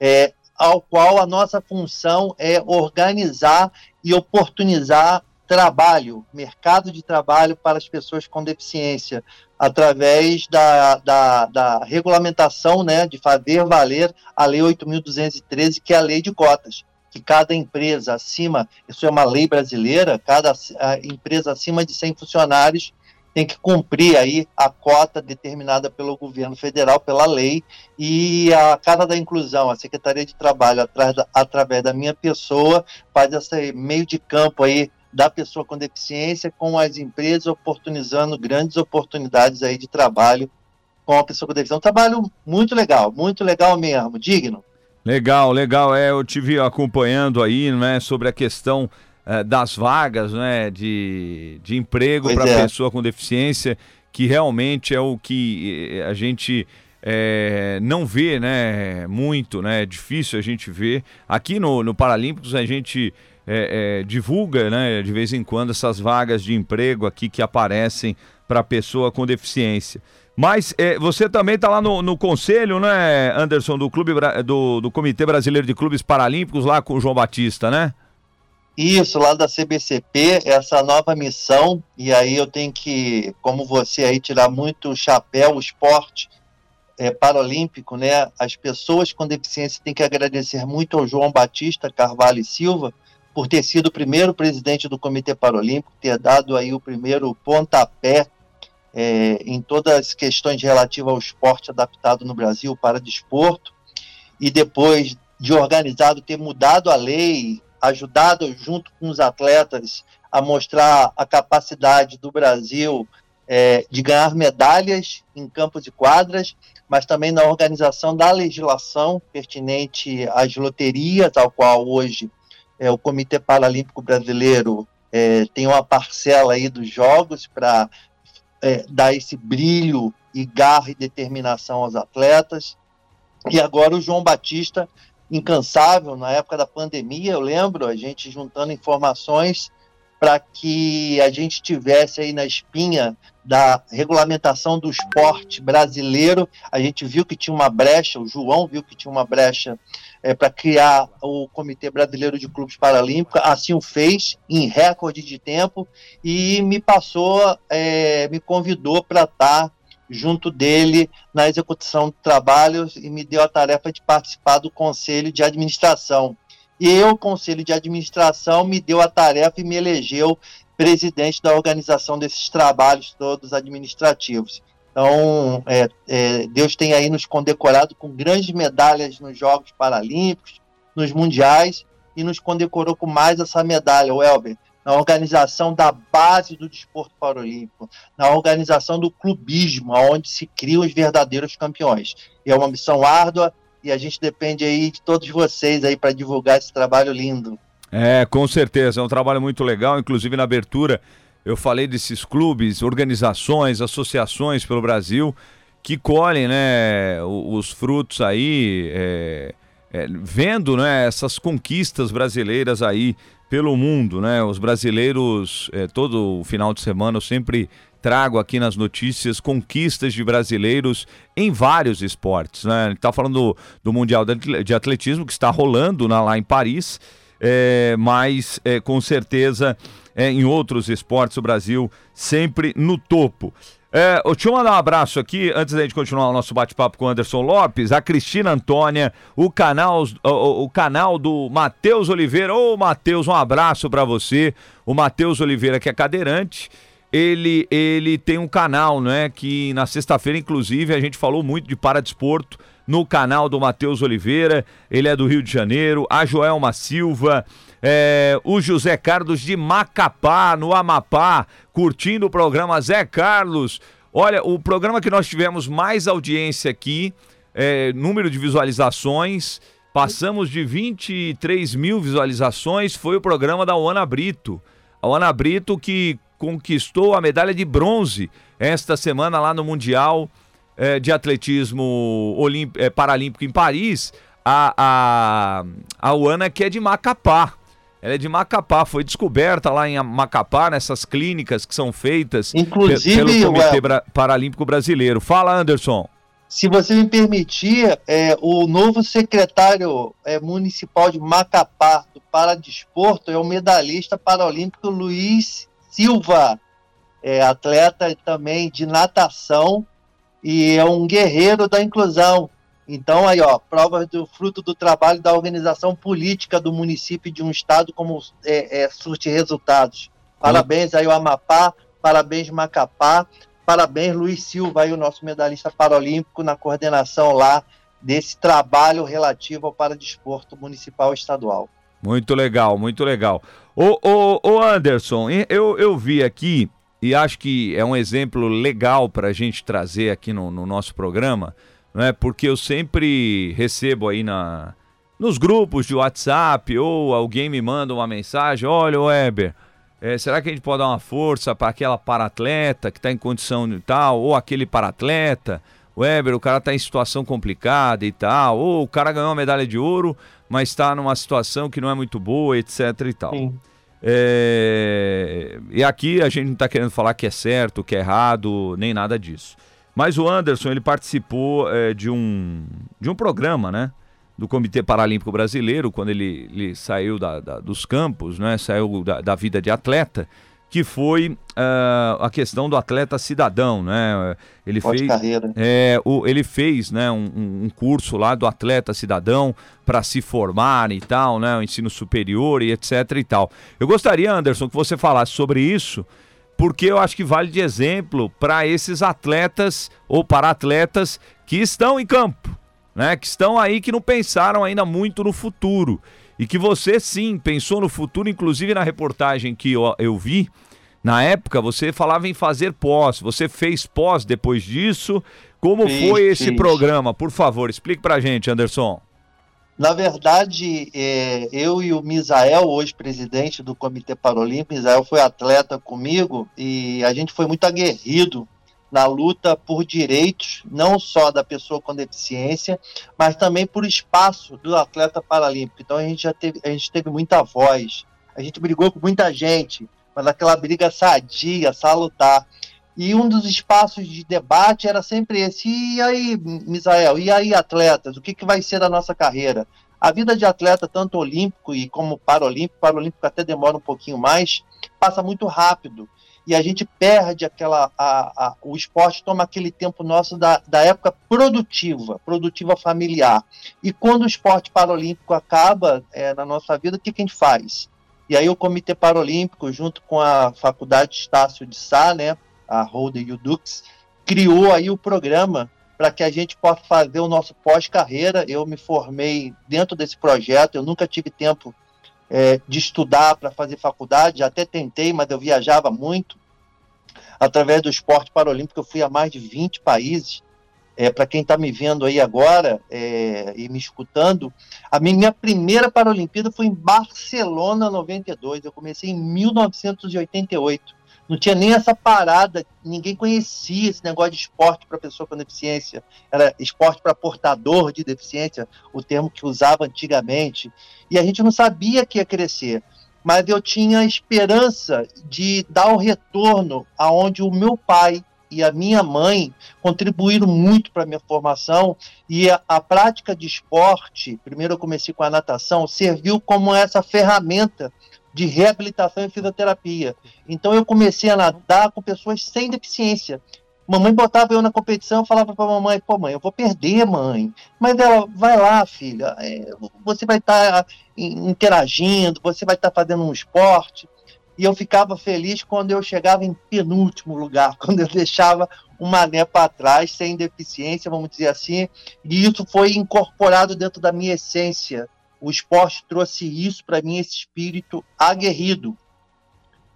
é, ao qual a nossa função é organizar e oportunizar trabalho, mercado de trabalho para as pessoas com deficiência, através da, da, da regulamentação né, de fazer valer a Lei 8.213, que é a lei de cotas que cada empresa acima, isso é uma lei brasileira, cada empresa acima de 100 funcionários tem que cumprir aí a cota determinada pelo governo federal, pela lei, e a Casa da Inclusão, a Secretaria de Trabalho, da, através da minha pessoa, faz esse meio de campo aí da pessoa com deficiência com as empresas, oportunizando grandes oportunidades aí de trabalho com a pessoa com deficiência. Um trabalho muito legal, muito legal mesmo, digno. Legal, legal. É, eu tive acompanhando aí, né, sobre a questão é, das vagas, né, de, de emprego para é. pessoa com deficiência, que realmente é o que eh, a gente é, não vê, né, muito, né, é difícil a gente ver. Aqui no, no Paralímpicos a gente é, é, divulga, né, de vez em quando essas vagas de emprego aqui que aparecem para pessoa com deficiência. Mas é, você também está lá no, no, conselho, né, Anderson, do clube do, do Comitê Brasileiro de Clubes Paralímpicos, lá com o João Batista, né? Isso, lá da CBCP, essa nova missão, e aí eu tenho que, como você aí, tirar muito o chapéu, o esporte é, paralímpico, né? As pessoas com deficiência têm que agradecer muito ao João Batista Carvalho e Silva por ter sido o primeiro presidente do Comitê Paralímpico, ter dado aí o primeiro pontapé é, em todas as questões relativas ao esporte adaptado no Brasil para desporto, e depois de organizado ter mudado a lei, ajudado junto com os atletas a mostrar a capacidade do Brasil é, de ganhar medalhas em campos e quadras, mas também na organização da legislação pertinente às loterias, ao qual hoje é, o Comitê Paralímpico Brasileiro é, tem uma parcela aí dos jogos para é, dar esse brilho e garra e determinação aos atletas. E agora o João Batista, incansável, na época da pandemia, eu lembro, a gente juntando informações para que a gente tivesse aí na espinha da regulamentação do esporte brasileiro. A gente viu que tinha uma brecha, o João viu que tinha uma brecha é, para criar o Comitê Brasileiro de Clubes Paralímpicos, assim o fez, em recorde de tempo, e me passou, é, me convidou para estar junto dele na execução do trabalho e me deu a tarefa de participar do Conselho de Administração. E eu, Conselho de Administração, me deu a tarefa e me elegeu presidente da organização desses trabalhos todos administrativos. Então, é, é, Deus tem aí nos condecorado com grandes medalhas nos Jogos Paralímpicos, nos Mundiais, e nos condecorou com mais essa medalha, o Elber, na organização da base do desporto paralímpico, na organização do clubismo, onde se criam os verdadeiros campeões. E é uma missão árdua e a gente depende aí de todos vocês aí para divulgar esse trabalho lindo. É, com certeza, é um trabalho muito legal, inclusive na abertura eu falei desses clubes, organizações, associações pelo Brasil que colhem né, os frutos aí, é, é, vendo né, essas conquistas brasileiras aí pelo mundo. Né? Os brasileiros, é, todo final de semana eu sempre trago aqui nas notícias conquistas de brasileiros em vários esportes. Né? Gente está falando do, do, Mundial de Atletismo que está rolando na, lá em Paris, é, mas é, com certeza é, em outros esportes, o Brasil sempre no topo. É, deixa eu mandar um abraço aqui, antes da gente continuar o nosso bate-papo com o Anderson Lopes, a Cristina Antônia, o canal, o, o canal do Matheus Oliveira. Ô, Matheus, um abraço para você. O Matheus Oliveira, que é cadeirante, ele, ele tem um canal, né? Que na sexta-feira, inclusive, a gente falou muito de paradesporto no canal do Matheus Oliveira. Ele é do Rio de Janeiro, a Joelma Silva é, o José Carlos de Macapá, no Amapá, curtindo o programa Zé Carlos. Olha, o programa que nós tivemos mais audiência aqui, é, número de visualizações, passamos de 23 mil visualizações, foi o programa da Ana Brito. A Ana Brito que conquistou a medalha de bronze esta semana lá no Mundial é, de Atletismo Olimp... é, Paralímpico em Paris. A, a, a Ana que é de Macapá. Ela é de Macapá, foi descoberta lá em Macapá, nessas clínicas que são feitas Inclusive, pelo Comitê Paralímpico Brasileiro. Fala, Anderson. Se você me permitir, é, o novo secretário é, municipal de Macapá do Paradesporto é o medalhista paralímpico Luiz Silva, é, atleta também de natação e é um guerreiro da inclusão. Então, aí, ó, provas do fruto do trabalho da organização política do município de um estado como é, é, surte resultados. Parabéns aí o Amapá, parabéns Macapá, parabéns Luiz Silva aí, o nosso medalhista paralímpico na coordenação lá desse trabalho relativo ao paradesporto municipal e estadual. Muito legal, muito legal. Ô, Anderson, eu, eu vi aqui, e acho que é um exemplo legal para a gente trazer aqui no, no nosso programa, né? Porque eu sempre recebo aí na nos grupos de WhatsApp ou alguém me manda uma mensagem, olha, Weber, é, será que a gente pode dar uma força para aquela paratleta que está em condição de tal, ou aquele paratleta? Weber, o cara está em situação complicada e tal, ou o cara ganhou uma medalha de ouro, mas está numa situação que não é muito boa, etc e tal. É... E aqui a gente não está querendo falar que é certo, que é errado, nem nada disso. Mas o Anderson, ele participou é, de, um, de um programa, né? Do Comitê Paralímpico Brasileiro, quando ele, ele saiu da, da, dos campos, né? Saiu da, da vida de atleta, que foi uh, a questão do atleta cidadão, né? Ele Pode fez, carreira. É, o, ele fez, né, um, um curso lá do atleta cidadão para se formar e tal, né? O ensino superior e etc e tal. Eu gostaria, Anderson, que você falasse sobre isso porque eu acho que vale de exemplo para esses atletas ou para atletas que estão em campo, né? Que estão aí que não pensaram ainda muito no futuro e que você sim pensou no futuro, inclusive na reportagem que eu, eu vi. Na época você falava em fazer pós, você fez pós depois disso. Como sim, foi esse sim. programa? Por favor, explique pra gente, Anderson. Na verdade, é, eu e o Misael, hoje presidente do Comitê Paralímpico, Misael foi atleta comigo e a gente foi muito aguerrido na luta por direitos, não só da pessoa com deficiência, mas também por espaço do atleta paralímpico. Então a gente já teve, a gente teve muita voz, a gente brigou com muita gente, mas aquela briga sadia, salutar. E um dos espaços de debate era sempre esse. E aí, Misael, e aí, atletas, o que, que vai ser da nossa carreira? A vida de atleta, tanto olímpico e como paralímpico, paralímpico até demora um pouquinho mais, passa muito rápido. E a gente perde aquela. A, a, o esporte toma aquele tempo nosso da, da época produtiva, produtiva familiar. E quando o esporte paralímpico acaba é, na nossa vida, o que, que a gente faz? E aí o Comitê Paralímpico, junto com a Faculdade Estácio de Sá, né, a Holden e o Dux, criou aí o programa para que a gente possa fazer o nosso pós-carreira. Eu me formei dentro desse projeto, eu nunca tive tempo é, de estudar para fazer faculdade, até tentei, mas eu viajava muito. Através do esporte paralímpico, eu fui a mais de 20 países. É, para quem está me vendo aí agora é, e me escutando, a minha primeira Paralimpíada foi em Barcelona 92. Eu comecei em 1988 não tinha nem essa parada, ninguém conhecia esse negócio de esporte para pessoa com deficiência. Era esporte para portador de deficiência, o termo que usava antigamente. E a gente não sabia que ia crescer. Mas eu tinha esperança de dar o retorno aonde o meu pai e a minha mãe contribuíram muito para a minha formação e a, a, prática de esporte, primeiro eu comecei com a natação, serviu como essa ferramenta de reabilitação e fisioterapia. Então eu comecei a nadar com pessoas sem deficiência. Mamãe botava eu na competição, falava para a mamãe, pô mãe, eu vou perder, mãe. Mas ela, vai lá, filha, é, você vai estar tá interagindo, você vai estar tá fazendo um esporte. E eu ficava feliz quando eu chegava em penúltimo lugar, [LAUGHS] quando eu deixava o mané para trás, sem deficiência, vamos dizer assim. E isso foi incorporado dentro da minha essência o esporte trouxe isso para mim, esse espírito aguerrido.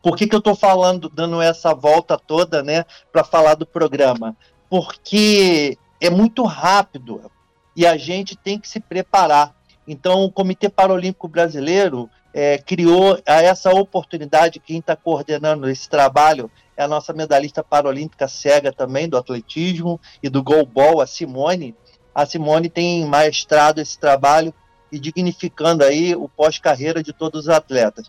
Por que, que eu estou falando, dando essa volta toda, né, para falar do programa? Porque é muito rápido e a gente tem que se preparar. Então, o Comitê Paralímpico Brasileiro é, criou essa oportunidade. Quem está coordenando esse trabalho é a nossa medalhista paralímpica cega também, do atletismo e do goalball, a Simone. A Simone tem maestrado esse trabalho e dignificando aí o pós-carreira de todos os atletas.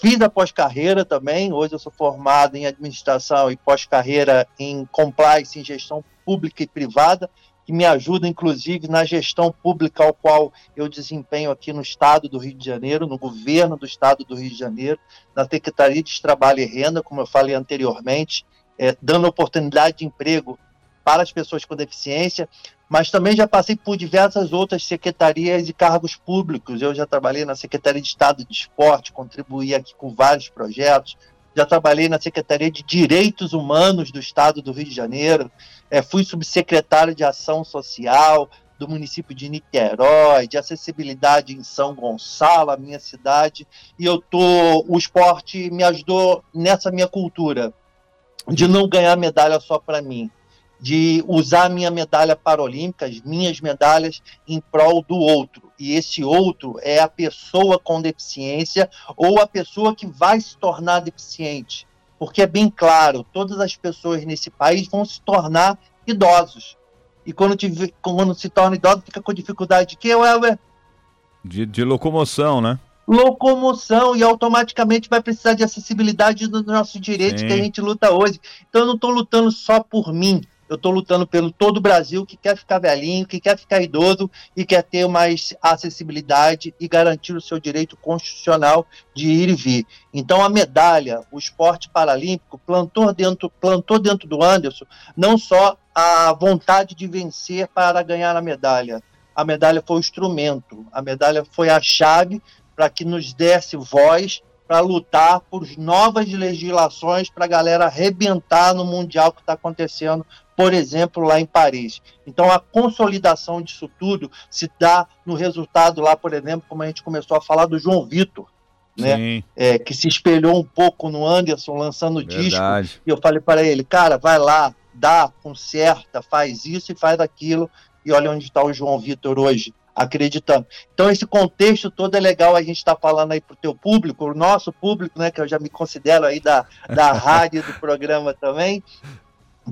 Fiz a pós-carreira também, hoje eu sou formado em administração e pós-carreira em compliance, em gestão pública e privada, que me ajuda inclusive na gestão pública ao qual eu desempenho aqui no estado do Rio de Janeiro, no governo do estado do Rio de Janeiro, na Secretaria de Trabalho e Renda, como eu falei anteriormente, é, dando oportunidade de emprego para as pessoas com deficiência, mas também já passei por diversas outras secretarias e cargos públicos. Eu já trabalhei na Secretaria de Estado de Esporte, contribuí aqui com vários projetos. Já trabalhei na Secretaria de Direitos Humanos do Estado do Rio de Janeiro. É, fui subsecretário de Ação Social do município de Niterói, de acessibilidade em São Gonçalo, a minha cidade. E eu tô, o esporte me ajudou nessa minha cultura de não ganhar medalha só para mim de usar minha medalha paralímpica, as minhas medalhas, em prol do outro. E esse outro é a pessoa com deficiência ou a pessoa que vai se tornar deficiente. Porque é bem claro, todas as pessoas nesse país vão se tornar idosos. E quando, te, quando se torna idoso, fica com dificuldade de quê, Welber? De, de locomoção, né? locomoção e automaticamente vai precisar de acessibilidade dos nossos direitos Sim. que a gente luta hoje. Então eu não estou lutando só por mim, eu estou lutando pelo todo o Brasil que quer ficar velhinho, que quer ficar idoso e quer ter mais acessibilidade e garantir o seu direito constitucional de ir e vir. Então a medalha, o esporte paralímpico plantou dentro, plantou dentro do Anderson não só a vontade de vencer para ganhar a medalha. A medalha foi o instrumento, a medalha foi a chave para que nos desse voz para lutar por novas legislações para a galera arrebentar no Mundial que está acontecendo por exemplo, lá em Paris. Então, a consolidação disso tudo se dá no resultado lá, por exemplo, como a gente começou a falar do João Vitor, né? É, que se espelhou um pouco no Anderson lançando o disco. E eu falei para ele, cara, vai lá, dá, conserta, faz isso e faz aquilo. E olha onde está o João Vitor hoje, acreditando. Então esse contexto todo é legal a gente estar tá falando aí para o teu público, o nosso público, né, que eu já me considero aí da, da rádio do programa também,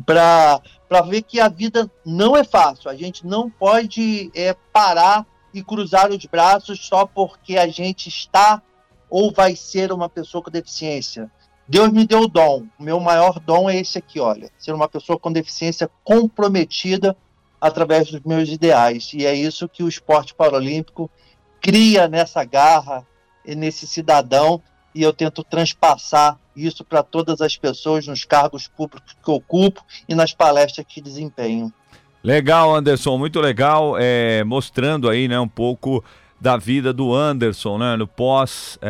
para ver que a vida não é fácil. A gente não pode é, parar e cruzar os braços só porque a gente está ou vai ser uma pessoa com deficiência. Deus me deu o dom. O meu maior dom é esse aqui, olha. Ser uma pessoa com deficiência comprometida através dos meus ideais. E é isso que o esporte paralímpico cria nessa garra, nesse cidadão, e eu tento transpassar isso para todas as pessoas nos cargos públicos que ocupo e nas palestras que desempenho. Legal, Anderson, muito legal, é, mostrando aí, né, um pouco da vida do Anderson, né, no pós-atleta,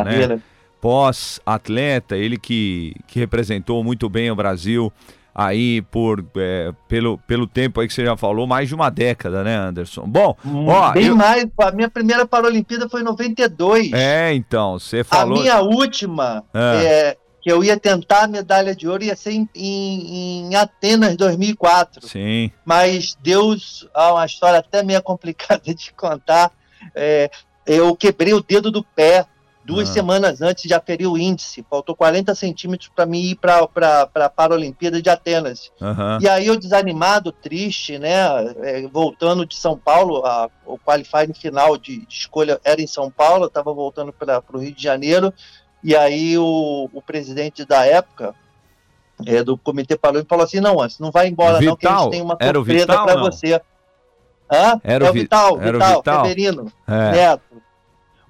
é, né? Pós-atleta, ele que, que representou muito bem o Brasil aí por é, pelo, pelo tempo aí que você já falou, mais de uma década, né, Anderson? Bom, hum, ó, bem eu... mais, a minha primeira Paralimpíada foi em 92. É, então, você falou. A minha última, é. É, que eu ia tentar a medalha de ouro, ia ser em, em, em Atenas 2004. Sim. Mas Deus, é uma história até meio [LAUGHS] complicada de contar. É, eu quebrei o dedo do pé Duas ah. semanas antes de aferir o índice, faltou 40 centímetros para mim ir para a Paralimpíada de Atenas. Uhum. E aí eu desanimado, triste, né? É, voltando de São Paulo, a, o qualifying final de, de, escolha era em São Paulo, eu estava voltando para o Rio de Janeiro. E aí o, o presidente da época, é, do Comitê Paralímpico, falou assim: não, antes não vai embora, Vital. não, que a gente tem uma surpresa para você. Hã? Era é o Vital, Vital, Vital, Vital. Severino, é. Neto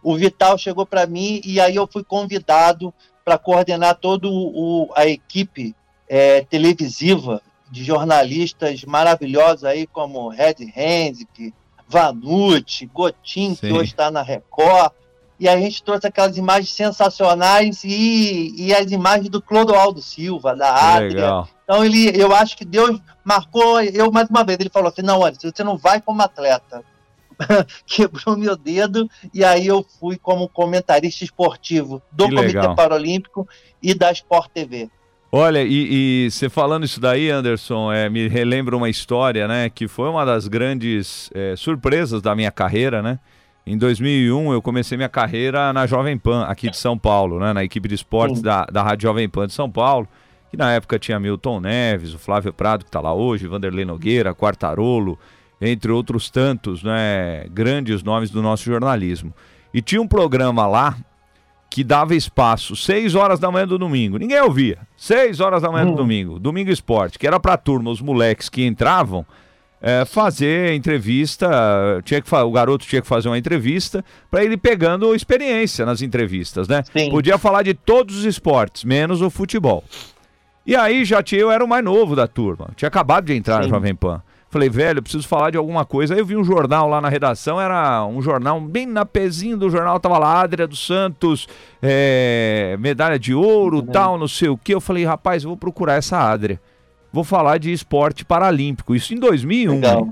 o Vital chegou para mim e aí eu fui convidado para coordenar toda a equipe é, televisiva de jornalistas maravilhosos aí como Red Henzik, Vanucci, Gotin, que hoje está na Record. E a gente trouxe aquelas imagens sensacionais e, e as imagens do Clodoaldo Silva, da Adria. Então ele, eu acho que Deus marcou eu mais uma vez. Ele falou assim: não, olha, você não vai como atleta, [LAUGHS] quebrou meu dedo e aí eu fui como comentarista esportivo do que Comitê legal. Paralímpico e da Sport TV. Olha, e, você falando isso daí, Anderson, é, me relembra uma história, né, que foi uma das grandes é, surpresas da minha carreira, né? Em 2001 eu comecei minha carreira na Jovem Pan, aqui de São Paulo, né, na equipe de esportes da, da Rádio Jovem Pan de São Paulo, que na época tinha Milton Neves, o Flávio Prado, que está lá hoje, Vanderlei Nogueira, Quartarolo, entre outros tantos né, grandes nomes do nosso jornalismo. E tinha um programa lá que dava espaço 6 horas da manhã do domingo. Ninguém ouvia. 6 horas da manhã hum. do domingo. Domingo Esporte, que era pra turma, os moleques que entravam, é, fazer entrevista. Tinha que o garoto tinha que fazer uma entrevista para ele pegando experiência nas entrevistas, né? Sim. Podia falar de todos os esportes, menos o futebol. E aí já tinha, eu era o mais novo da turma. Tinha acabado de entrar Sim. na Jovem Pan. Falei, velho, preciso falar de alguma coisa. Aí eu vi um jornal lá na redação, era um jornal, bem na pezinho do jornal, tava lá, Adria dos Santos, é, medalha de ouro, uhum. tal, não sei o que. Eu falei, rapaz, eu vou procurar essa Adria. Vou falar de esporte paralímpico. Isso em 2001. Legal.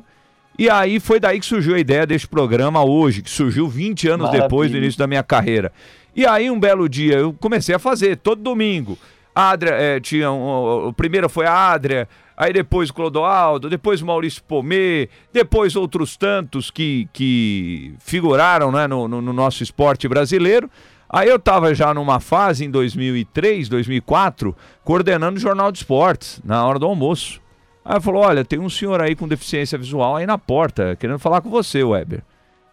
E aí foi daí que surgiu a ideia deste programa hoje, que surgiu 20 anos Maravilha. depois do início da minha carreira. E aí um belo dia eu comecei a fazer, todo domingo. A Adria, é, tinha um, o primeiro foi a Adria, aí depois Clodoaldo, depois Maurício Pomê, depois outros tantos que, que figuraram né, no, no, no nosso esporte brasileiro. Aí eu estava já numa fase em 2003, 2004, coordenando o Jornal de Esportes, na hora do almoço. Aí falou: Olha, tem um senhor aí com deficiência visual aí na porta, querendo falar com você, Weber.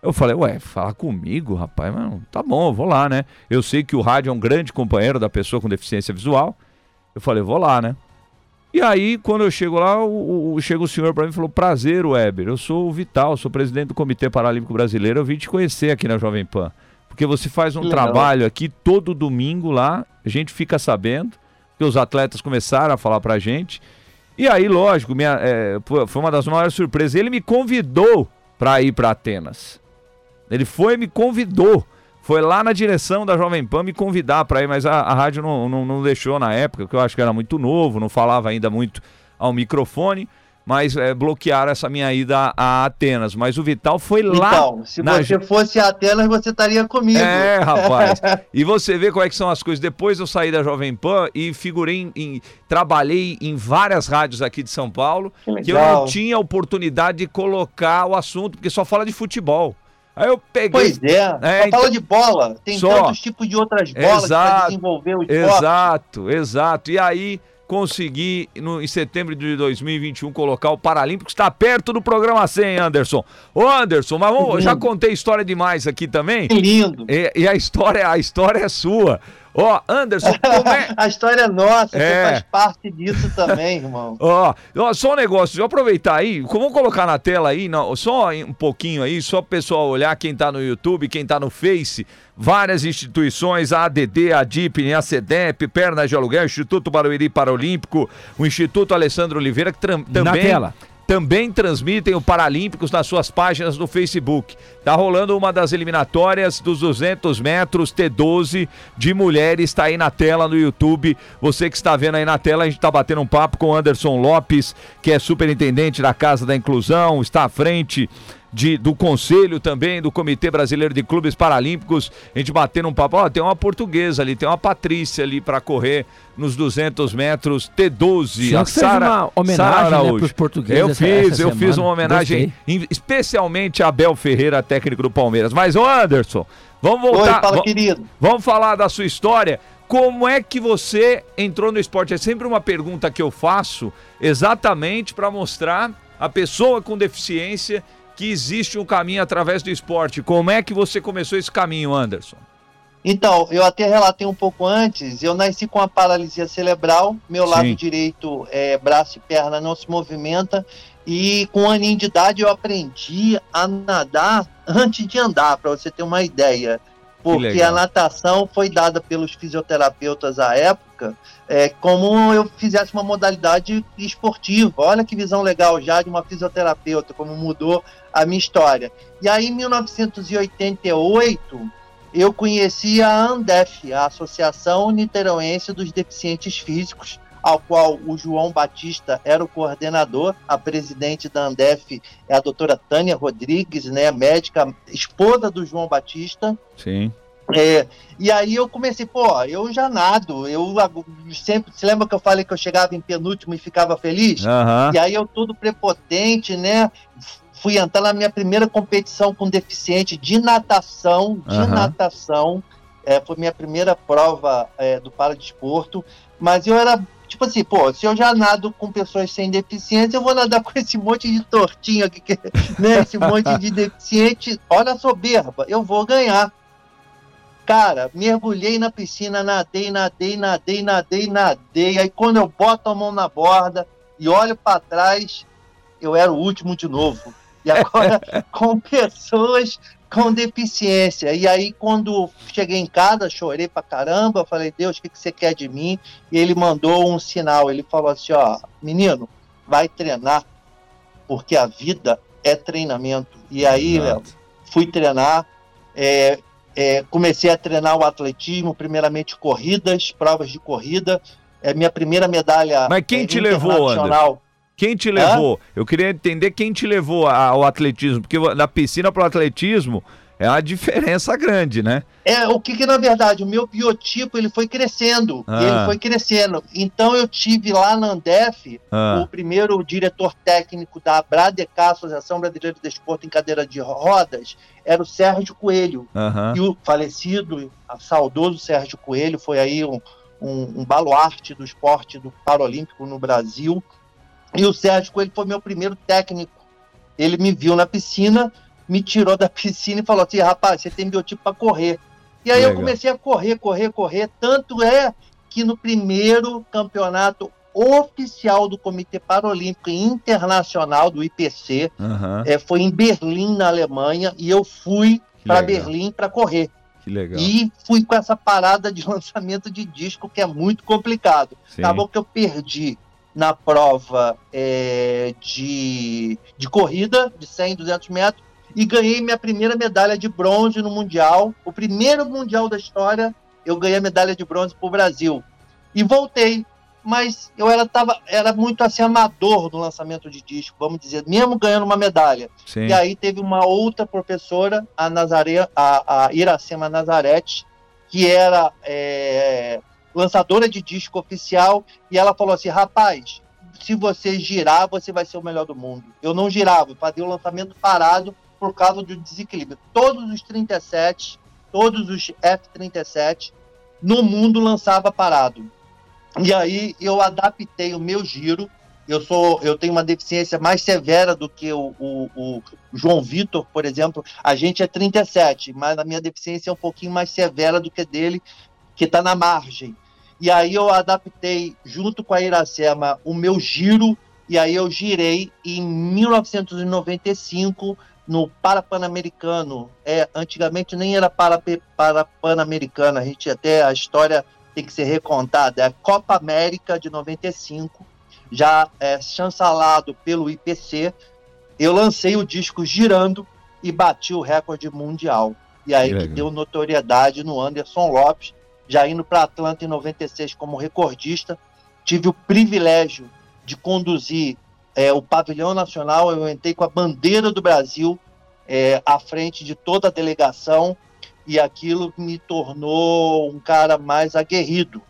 Eu falei, ué, falar comigo, rapaz? Mas tá bom, vou lá, né? Eu sei que o rádio é um grande companheiro da pessoa com deficiência visual. Eu falei, vou lá, né? E aí, quando eu chego lá, o, o, chega o senhor para mim e falou: Prazer, Weber. Eu sou o Vital, sou presidente do Comitê Paralímpico Brasileiro. Eu vim te conhecer aqui na Jovem Pan. Porque você faz um trabalho aqui todo domingo lá, a gente fica sabendo, que os atletas começaram a falar pra gente. E aí, lógico, minha, é, foi uma das maiores surpresas. Ele me convidou para ir para Atenas. Ele foi e me convidou. Foi lá na direção da Jovem Pan me convidar para ir, mas a, a rádio não, não, não, deixou na época, porque eu acho que era muito novo, não falava ainda muito ao microfone. mas é, bloquearam essa minha ida a Atenas. Mas o Vital foi lá. Então, se na você fosse a Atenas, você estaria comigo. É, rapaz. [LAUGHS] e você vê como é que são as coisas. Depois eu saí da Jovem Pan e figurei em, em- trabalhei em várias rádios aqui de São Paulo Que que eu não tinha oportunidade de colocar o assunto, porque só fala de futebol. Aí eu peguei. Pois é, É, só então- fala de bola. Tem Só. tantos tipos de outras bolas para desenvolver o esporte. Exato, exato. E aí consegui, no, em setembro de 2021, colocar o Paralímpico. Está perto do programa 100, Anderson. Ô, Anderson, mas vamos- eu já contei história demais aqui também. Que lindo. E, e a história, a história é sua. Ó, Anderson, como é. [LAUGHS] A história é nossa, É. você faz parte disso também, irmão. [LAUGHS] Ó, ó, só um negócio, deixa eu aproveitar aí, vamos colocar na tela aí, não, só um pouquinho aí, só o pessoal olhar quem tá no YouTube, quem tá no Face, várias instituições, a ADD, a DIP, a CEDEP, Pernas de Aluguel, Instituto Barueri Paralímpico, o Instituto Alessandro Oliveira, que tram- Na também... tela. Também transmitem o Paralímpicos nas suas páginas no Facebook. Tá rolando uma das eliminatórias dos 200 metros T12 de mulheres, tá aí na tela no YouTube. Você que está vendo aí na tela, a gente tá batendo um papo com o Anderson Lopes, que é superintendente da Casa da Inclusão, está à frente de- do Conselho também, do Comitê Brasileiro de Clubes Paralímpicos. A gente batendo um papo. Ó, tem uma portuguesa ali, tem uma Patrícia ali para correr nos 200 metros T12. Senhor que fez uma homenagem, Sara né, portugueses Eu essa- fiz, essa eu fiz semana. uma homenagem em- especialmente a Abel Ferreira, técnico do Palmeiras. Mas, ô Anderson, vamos Oi, voltar. fala, va- querido. Vamos falar da sua história. Como é que você entrou no esporte? É sempre uma pergunta que eu faço, exatamente para mostrar a pessoa com deficiência que existe um caminho através do esporte. Como é que você começou esse caminho, Anderson? Então, eu até relatei um pouco antes, eu nasci com a paralisia cerebral, meu lado Sim. direito, é, braço e perna não se movimenta, e com um aninho de idade eu aprendi a nadar antes de andar, para você ter uma ideia. Porque a natação foi dada pelos fisioterapeutas à época é, como eu fizesse uma modalidade esportiva. Olha que visão legal já de uma fisioterapeuta, como mudou a minha história. E aí, em 1988, eu conheci a ANDEF, a Associação Niteroense dos Deficientes Físicos, ao qual o João Batista era o coordenador, a presidente da ANDEF é a doutora Tânia Rodrigues, né, médica, esposa do João Batista. Sim. É, e aí eu comecei, pô, eu já nado, eu sempre, se lembra que eu falei que eu chegava em penúltimo e ficava feliz? Aham. E aí eu todo prepotente, né? Fui entrar na minha primeira competição com deficiente de natação, de Aham. natação. É, foi minha primeira prova é, do paradesporto. Mas eu era, tipo assim, pô, se eu já nado com pessoas sem deficiência, eu vou nadar [LAUGHS] com esse monte de tortinho aqui, né? Esse monte de deficiente. Olha a soberba, eu vou ganhar. Cara, mergulhei na piscina, nadei, nadei, nadei, nadei, nadei. Aí quando eu boto a mão na borda e olho para trás, eu era o último de novo. E agora [LAUGHS] com pessoas com deficiência. E aí quando cheguei em casa, chorei pra caramba, falei, Deus, o que, que você quer de mim? E ele mandou um sinal, ele falou assim, ó, menino, vai treinar, porque a vida é treinamento. E aí. Léo, fui treinar, é, é, comecei a treinar o atletismo, primeiramente corridas, provas de corrida. É minha primeira medalha Mas quem é, te levou. Quem te levou? Eu queria entender quem te levou ao atletismo, porque da piscina para o atletismo é uma diferença grande, né? É, o que que na verdade, o meu biotipo ele foi crescendo, Ah. ele foi crescendo. Então eu tive lá na Andef, Ah. o primeiro diretor técnico da Bradecar, Associação Brasileira de Desporto em Cadeira de Rodas, era o Sérgio Coelho. E o falecido, a saudoso Sérgio Coelho, foi aí um, um, um baluarte do esporte do Paralímpico no Brasil. E o Sérgio Coelho foi meu primeiro técnico. Ele me viu na piscina, me tirou da [LAUGHS] piscina e falou assim: rapaz, você tem biotipo para correr. E aí Legal. eu comecei a correr, correr, correr. Tanto é que no primeiro campeonato oficial do Comitê Paralímpico Internacional, do IPC, Aham. é, foi em Berlim, na Alemanha, e eu fui para. Berlim para correr. Que legal. E fui com essa parada de [LAUGHS] lançamento de disco que é muito complicado. Sim. Acabou que eu perdi na prova é, de, de corrida de 100, 200 metros e ganhei minha primeira medalha de bronze no Mundial. O primeiro Mundial da história, eu ganhei a medalha de bronze para o Brasil. E voltei. mas eu era, tava, era muito assim amador no lançamento de disco, vamos dizer, mesmo ganhando uma medalha. Sim. E aí teve uma outra professora, a, Nazare, a, a Iracema Nazarete, que era é, lançadora de disco oficial, e ela falou assim: rapaz, se você girar, você vai ser o melhor do mundo. Eu não girava, fazia o lançamento parado por causa do desequilíbrio. Todos os 37, todos os F-37 no mundo lançava parado. E aí eu adaptei o meu giro. Eu sou, eu tenho uma deficiência mais severa do que o, o, o João Vitor, por exemplo. A gente é 37, mas a minha deficiência é um pouquinho mais severa do que dele, que está na margem. E aí eu adaptei, junto com a Iracema, o meu giro, e aí eu girei em 1995 no Parapan-Americano. É, antigamente nem era para, para Pan-Americano, a gente até a história tem que ser recontada. É a Copa América de 95, já é, chancelado pelo IPC. Eu lancei o disco girando e bati o recorde mundial. E aí que, que deu notoriedade no Anderson Lopes, já indo para Atlanta em 96 como recordista. Tive o privilégio de conduzir é, o pavilhão nacional, eu entrei com a bandeira do Brasil é, à frente de toda a delegação e aquilo me tornou um cara mais aguerrido.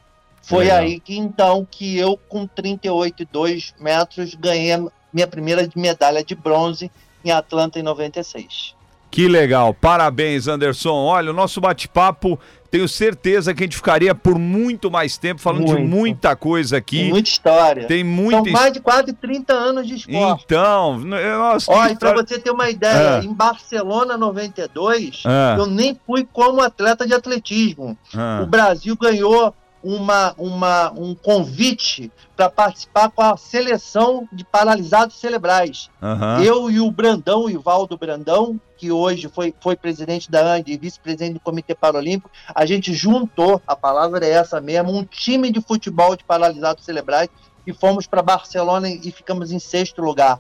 Foi Legal. aí que então que eu com 38,2 metros ganhei minha primeira medalha de bronze em Atlanta em 96. Que legal, parabéns Anderson. Olha, o nosso bate-papo tenho certeza que a gente ficaria por muito mais tempo falando muito. de muita coisa aqui. Muita história. Tem muita São mais de quase 30 anos de esporte. Então, nossa. Olha, para você ter uma ideia, ah. em Barcelona 92, ah. eu nem fui como atleta de atletismo. Ah. O Brasil ganhou uma, uma, um convite para participar com a seleção de paralisados cerebrais. Uhum. Eu e o Brandão, o Ivaldo Brandão, que hoje foi, foi presidente da AND e vice-presidente do Comitê Paralímpico, a gente juntou, a palavra é essa mesmo, um time de futebol de paralisados cerebrais e fomos para Barcelona e ficamos em sexto lugar.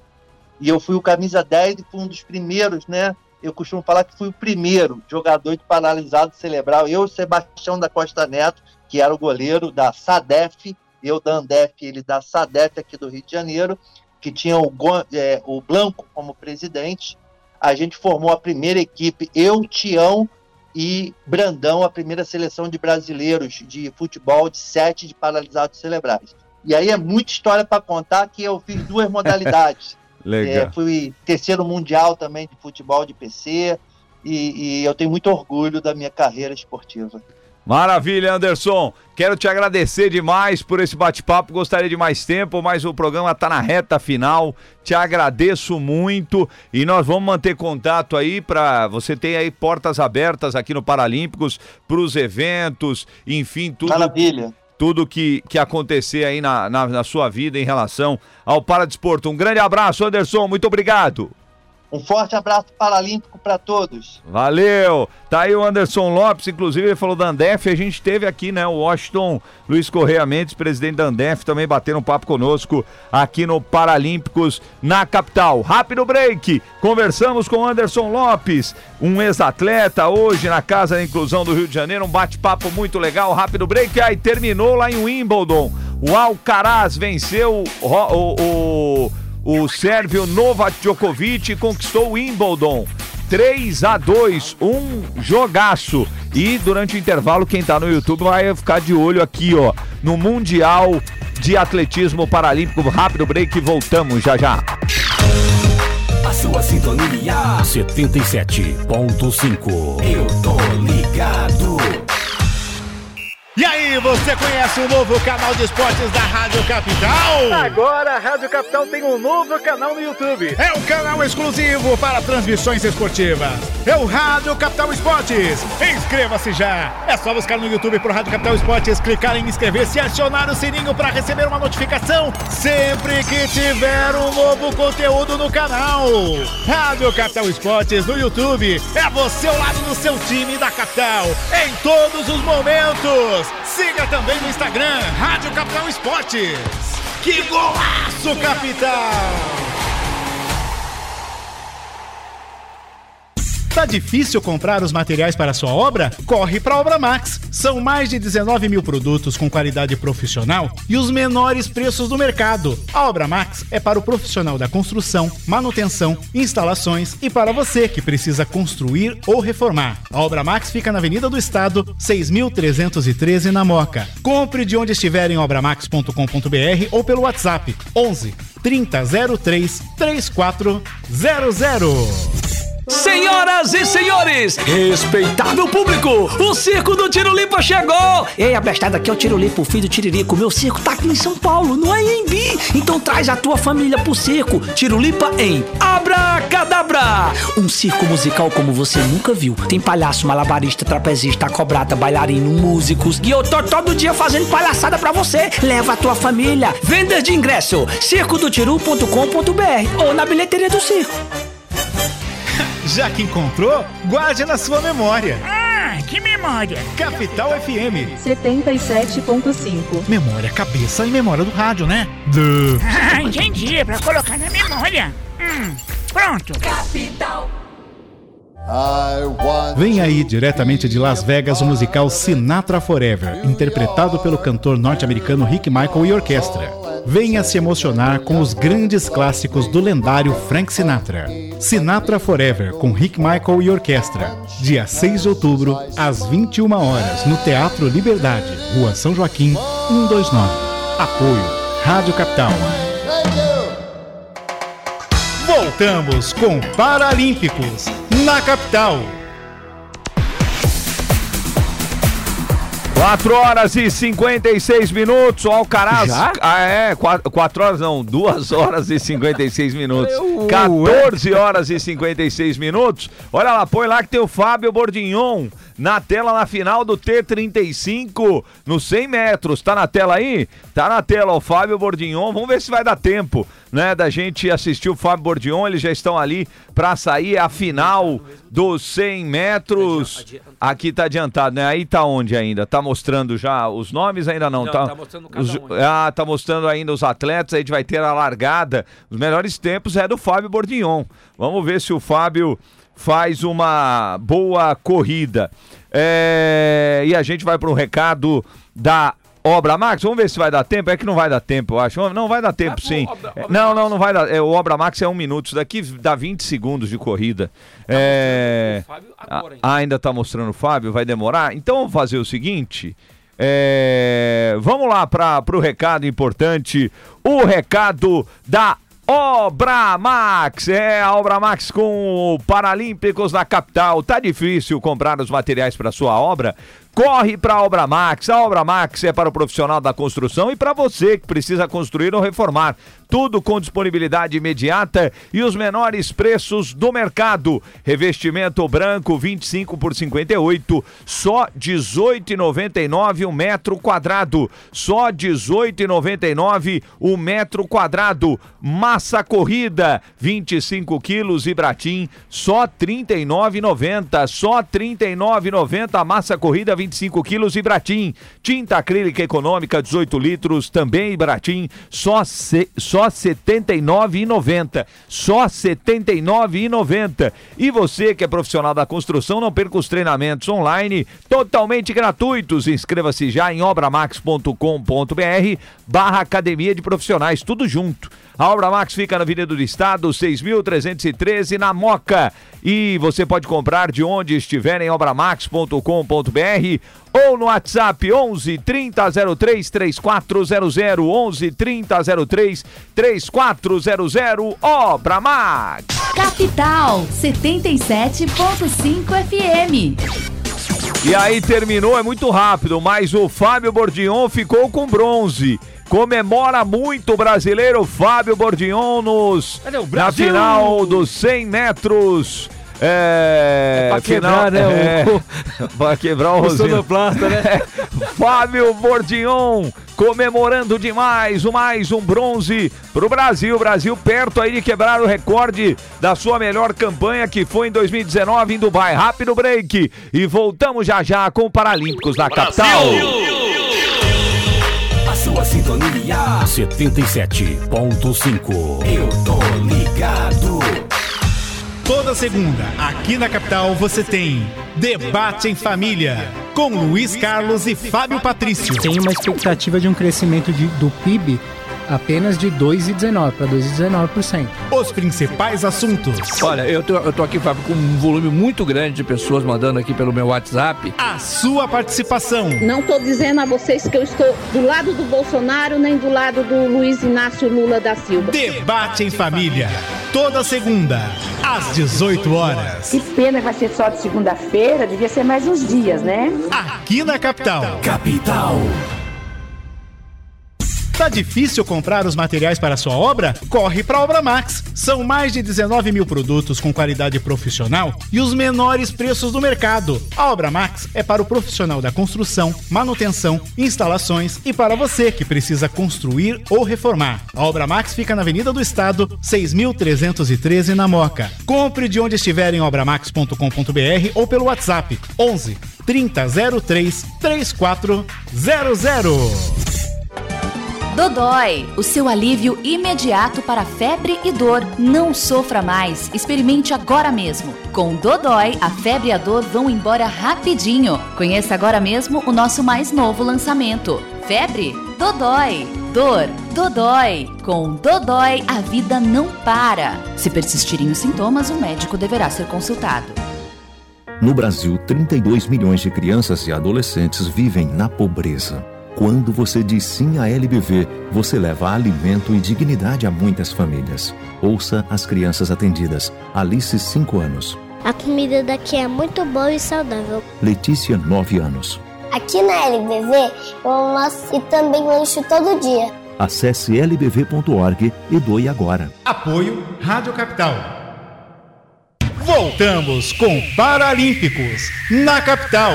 E eu fui o camisa 10 e fui um dos primeiros, né? Eu costumo falar que fui o primeiro jogador de paralisado cerebral. Eu, Sebastião da Costa Neto, que era o goleiro da SADEF, eu da Andef, ele da SADEF aqui do Rio de Janeiro, que tinha o, é, o Blanco como presidente. A gente formou a primeira equipe, eu, Tião e Brandão, a primeira seleção de brasileiros de futebol de sete de paralisados cerebrais. E aí é muita história para contar que eu fiz duas [LAUGHS] modalidades. Legal. É, fui terceiro mundial também de futebol de PC e, e eu tenho muito orgulho da minha carreira esportiva. Maravilha, Anderson. Quero te agradecer demais por esse bate-papo. Gostaria de mais tempo, mas o programa está na reta final. Te agradeço muito e nós vamos manter contato aí para você ter aí portas abertas aqui no Paralímpicos para os eventos, enfim, tudo. Maravilha. Tudo que, que acontecer aí na, na, na sua vida em relação ao Paradesporto. Um grande abraço, Anderson. Muito obrigado. Um forte abraço paralímpico para todos. Valeu! Tá aí o Anderson Lopes, inclusive ele falou da Andef, a gente teve aqui, né, o Washington Luiz Correia Mendes, presidente da Andef, também batendo um papo conosco aqui no Paralímpicos na capital. Rápido break, conversamos com Anderson Lopes, um ex-atleta hoje na Casa da Inclusão do Rio de Janeiro, um bate-papo muito legal, rápido break, aí terminou lá em Wimbledon. O Alcaraz venceu o, o, o o sérvio Novak Djokovic conquistou Wimbledon. 3 a 2, um jogaço. E durante o intervalo, quem tá no YouTube vai ficar de olho aqui, ó, no Mundial de Atletismo Paralímpico. Rápido break voltamos já já. A sua sintonia 77.5. Eu tô ligado. Aí, você conhece o novo canal de esportes da Rádio Capital? Agora a Rádio Capital tem um novo canal no YouTube. É um canal exclusivo para transmissões esportivas. É o Rádio Capital Esportes. Inscreva-se já. É só buscar no YouTube por Rádio Capital Esportes, clicar em inscrever-se e acionar o sininho para receber uma notificação sempre que tiver um novo conteúdo no canal. Rádio Capital Esportes no YouTube. É você ao lado do seu time da capital em todos os momentos. Siga também no Instagram, Rádio Capital Esportes. Que golaço, capital! Tá difícil comprar os materiais para sua obra? Corre para a Obra Max. São mais de 19 mil produtos com qualidade profissional e os menores preços do mercado. A Obra Max é para o profissional da construção, manutenção, instalações e para você que precisa construir ou reformar. A Obra Max fica na Avenida do Estado, 6.313 na Moca. Compre de onde estiver em obramax.com.br ou pelo WhatsApp 11 3003 3400. Senhoras e senhores, respeitável público, o Circo do Tiro Limpa chegou! Ei, abestada, aqui é o Tiro Limpa, o filho do Tiririco. Meu circo tá aqui em São Paulo, não é em Embi. Então traz a tua família pro circo. Tiro Limpa em Abracadabra! Um circo musical como você nunca viu. Tem palhaço, malabarista, trapezista, cobrata, bailarino, músicos. E eu tô todo dia fazendo palhaçada pra você. Leva a tua família. Vendas de ingresso, circodotiru.com.br ou na bilheteria do circo. Já que encontrou, guarde na sua memória. Ah, que memória! Capital FM. 77.5. Memória, cabeça e memória do rádio, né? Duh. Ah, entendi. É pra colocar na memória. Hum, pronto. Capital. Vem aí, diretamente de Las Vegas, o musical Sinatra Forever, interpretado pelo cantor norte-americano Rick Michael e orquestra. Venha se emocionar com os grandes clássicos do lendário Frank Sinatra. Sinatra Forever, com Rick Michael e orquestra. Dia 6 de outubro, às 21 horas, no Teatro Liberdade, Rua São Joaquim, 129. Apoio Rádio Capital. Voltamos com Paralímpicos, na capital. 4 horas e 56 minutos, o Alcaraz. Já? Ah, é, 4, horas não, 2 horas e 56 minutos. Ué. 14 horas e 56 minutos. Olha lá, põe lá que tem o Fábio Bordignon na tela na final do T35 nos 100 metros. Tá na tela aí? Tá na tela o Fábio Bordignon. Vamos ver se vai dar tempo, né, da gente assistir o Fábio Bordignon. Eles já estão ali para sair a final dos 100 metros. Aqui tá adiantado, né? Aí tá onde ainda? Tá mostrando já os nomes ainda não, Não, tá? tá mostrando cada os, um. Ah, tá mostrando ainda os atletas. A gente vai ter a largada. Os melhores tempos é do Fábio Bordignon. Vamos ver se o Fábio faz uma boa corrida. É, E a gente vai para um recado da Obra Max. Vamos ver se vai dar tempo. É que não vai dar tempo, eu acho. Não vai dar tempo, sim. É, não, não, não vai dar. É, o Obra Max é um minuto. Isso daqui dá 20 segundos de corrida. É... Ah, ainda tá mostrando o Fábio? Vai demorar? Então vamos fazer o seguinte. É, Vamos lá para o recado importante. O recado da Obra Max, é a Obra Max com Paralímpicos na capital. Tá difícil comprar os materiais para sua obra? Corre para a Obra Max. A Obra Max é para o profissional da construção e para você que precisa construir ou reformar. Tudo com disponibilidade imediata e os menores preços do mercado. Revestimento branco 25 por 58, só 18,99 o metro quadrado. Só 18,99 o metro quadrado. Massa corrida 25 quilos e Bratim só 39,90. Só 39,90 a massa corrida 25 quilos e Bratim. Tinta acrílica econômica 18 litros também Bratim só se, só 79,90. Só 79,90. E você que é profissional da construção, não perca os treinamentos online totalmente gratuitos. Inscreva-se já em obramax.com.br barra academia de profissionais, tudo junto. A Obra Max fica na Avenida do Estado, 6.313, na Moca. E você pode comprar de onde estiver em obramax.com.br ou no WhatsApp 11 3003 3400 11 3003 3400 Obra Max. Capital 77.5 FM. E aí terminou, é muito rápido, mas o Fábio Bordignon ficou com bronze. Comemora muito o brasileiro Fábio Bordignon nos, na Brasil? final dos 100 metros. É, É pra final- quebrar, né, é, o- [LAUGHS] pra quebrar o, o rosinho. sonoplasta, né? [LAUGHS] Fábio Bordignon comemorando demais o mais um bronze pro Brasil. Brasil perto aí de quebrar o recorde da sua melhor campanha que foi em 2019 em Dubai. Rápido break e voltamos já já com o Paralímpicos na capital. A sua sintonia 77.5. Eu tô ligado. Toda segunda, aqui na capital, você tem Debate em Família, com Luiz Carlos e Fábio Patrício. Tem uma expectativa de um crescimento de, do PIB apenas de 2,19% para 2,19%. Os principais assuntos. Olha, eu tô, eu tô aqui, Fábio, com um volume muito grande de pessoas mandando aqui pelo meu WhatsApp. A sua participação. Não tô dizendo a vocês que eu estou do lado do Bolsonaro nem do lado do Luiz Inácio Lula da Silva. Debate em Família. Toda segunda, às 18 horas. Que pena que vai ser só de segunda-feira, devia ser mais uns dias, né? Aqui na capital. Capital. Tá difícil comprar os materiais para sua obra? Corre para a Obra Max. São mais de 19 mil produtos com qualidade profissional e os menores preços do mercado. A Obra Max é para o profissional da construção, manutenção, instalações e para você que precisa construir ou reformar. A Obra Max fica na Avenida do Estado, 6.313 na Moca. Compre de onde estiver em obramax.com.br ou pelo WhatsApp 11 3003 3400. Dodói, o seu alívio imediato para febre e dor. Não sofra mais. Experimente agora mesmo. Com Dodói, a febre e a dor vão embora rapidinho. Conheça agora mesmo o nosso mais novo lançamento. Febre? Dodói. Dor? Dodói. Com Dodói, a vida não para. Se persistirem os sintomas, o médico deverá ser consultado. No Brasil, 32 milhões de crianças e adolescentes vivem na pobreza. Quando você diz sim à LBV, você leva alimento e dignidade a muitas famílias. Ouça as crianças atendidas. Alice, 5 anos. A comida daqui é muito boa e saudável. Letícia, 9 anos. Aqui na LBV eu almoço e também lancho todo dia. Acesse lbv.org e doe agora. Apoio Rádio Capital. Voltamos com Paralímpicos na capital.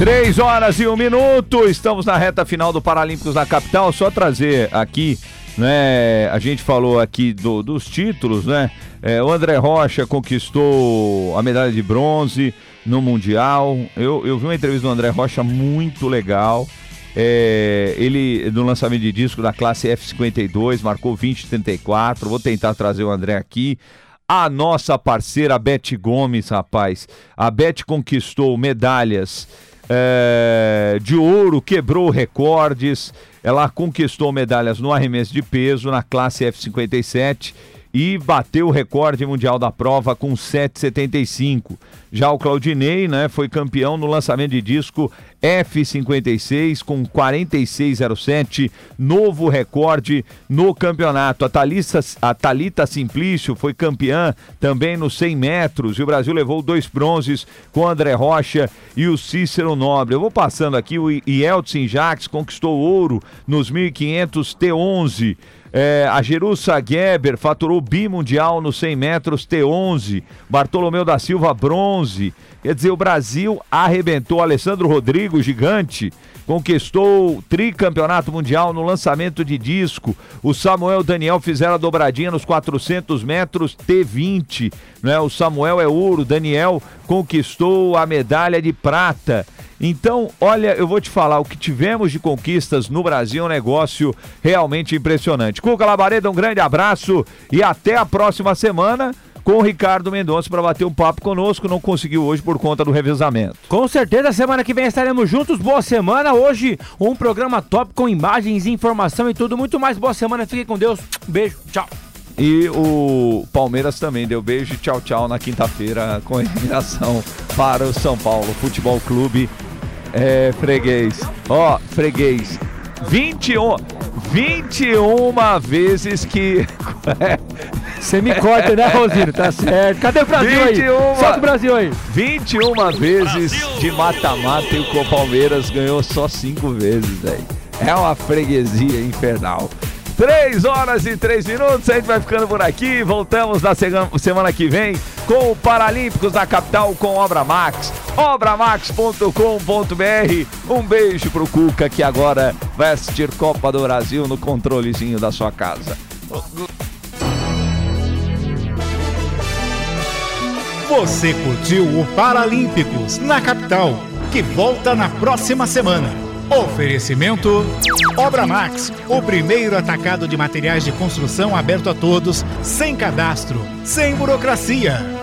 3 horas e um minuto, estamos na reta final do Paralímpicos na capital. Só trazer aqui, né? A gente falou aqui do, dos títulos, né? É, o André Rocha conquistou a medalha de bronze no Mundial. Eu, eu vi uma entrevista do André Rocha muito legal. É, ele, no lançamento de disco da classe F52, marcou 20,34. Vou tentar trazer o André aqui a nossa parceira Beth Gomes, rapaz. A Beth conquistou medalhas é, de ouro, quebrou recordes. Ela conquistou medalhas no arremesso de peso na classe F57 e bateu o recorde mundial da prova com 7,75. Já o Claudinei, né, foi campeão no lançamento de disco F56 com 46,07, novo recorde no campeonato. A Thalita, a Simplício foi campeã também nos 100 metros e o Brasil levou dois bronzes com André Rocha e o Cícero Nobre. Eu vou passando aqui, o Yeltsin Jacques conquistou ouro nos 1500 T11. É, a Jerusa Geber faturou bimundial nos 100 metros T11. Bartolomeu da Silva, bronze. Quer dizer, o Brasil arrebentou. Alessandro Rodrigo, gigante, conquistou o tricampeonato mundial no lançamento de disco. O Samuel Daniel fizeram a dobradinha nos 400 metros T20. Né? O Samuel é ouro, Daniel conquistou a medalha de prata. Então, olha, eu vou te falar, o que tivemos de conquistas no Brasil é um negócio realmente impressionante. Cuca Labareda, um grande abraço e até a próxima semana com o Ricardo Mendonça para bater um papo conosco. Não conseguiu hoje por conta do revezamento. Com certeza, semana que vem estaremos juntos. Boa semana. Hoje, um programa top com imagens, informação e tudo muito mais. Boa semana. Fiquem com Deus. Um beijo. Tchau. E o Palmeiras também deu beijo e tchau, tchau na quinta-feira com eliminação para o São Paulo Futebol Clube é, freguês. Ó, freguês. 21, 21 vezes que. [LAUGHS] Você me corta, né, Rosino? Tá certo. Cadê o Brasil 21, aí? Solta o Brasil aí. 21 vezes Brasil. de mata-mata e o Palmeiras ganhou só 5 vezes, velho. É uma freguesia infernal. 3 horas e 3 minutos, a gente vai ficando por aqui. Voltamos na semana que vem com o Paralímpicos da capital com Obra Max. Obramax.com.br. Um beijo pro Cuca que agora vai assistir Copa do Brasil no controlezinho da sua casa. Você curtiu o Paralímpicos na capital, que volta na próxima semana. Oferecimento Obra Max, o primeiro atacado de materiais de construção aberto a todos, sem cadastro, sem burocracia.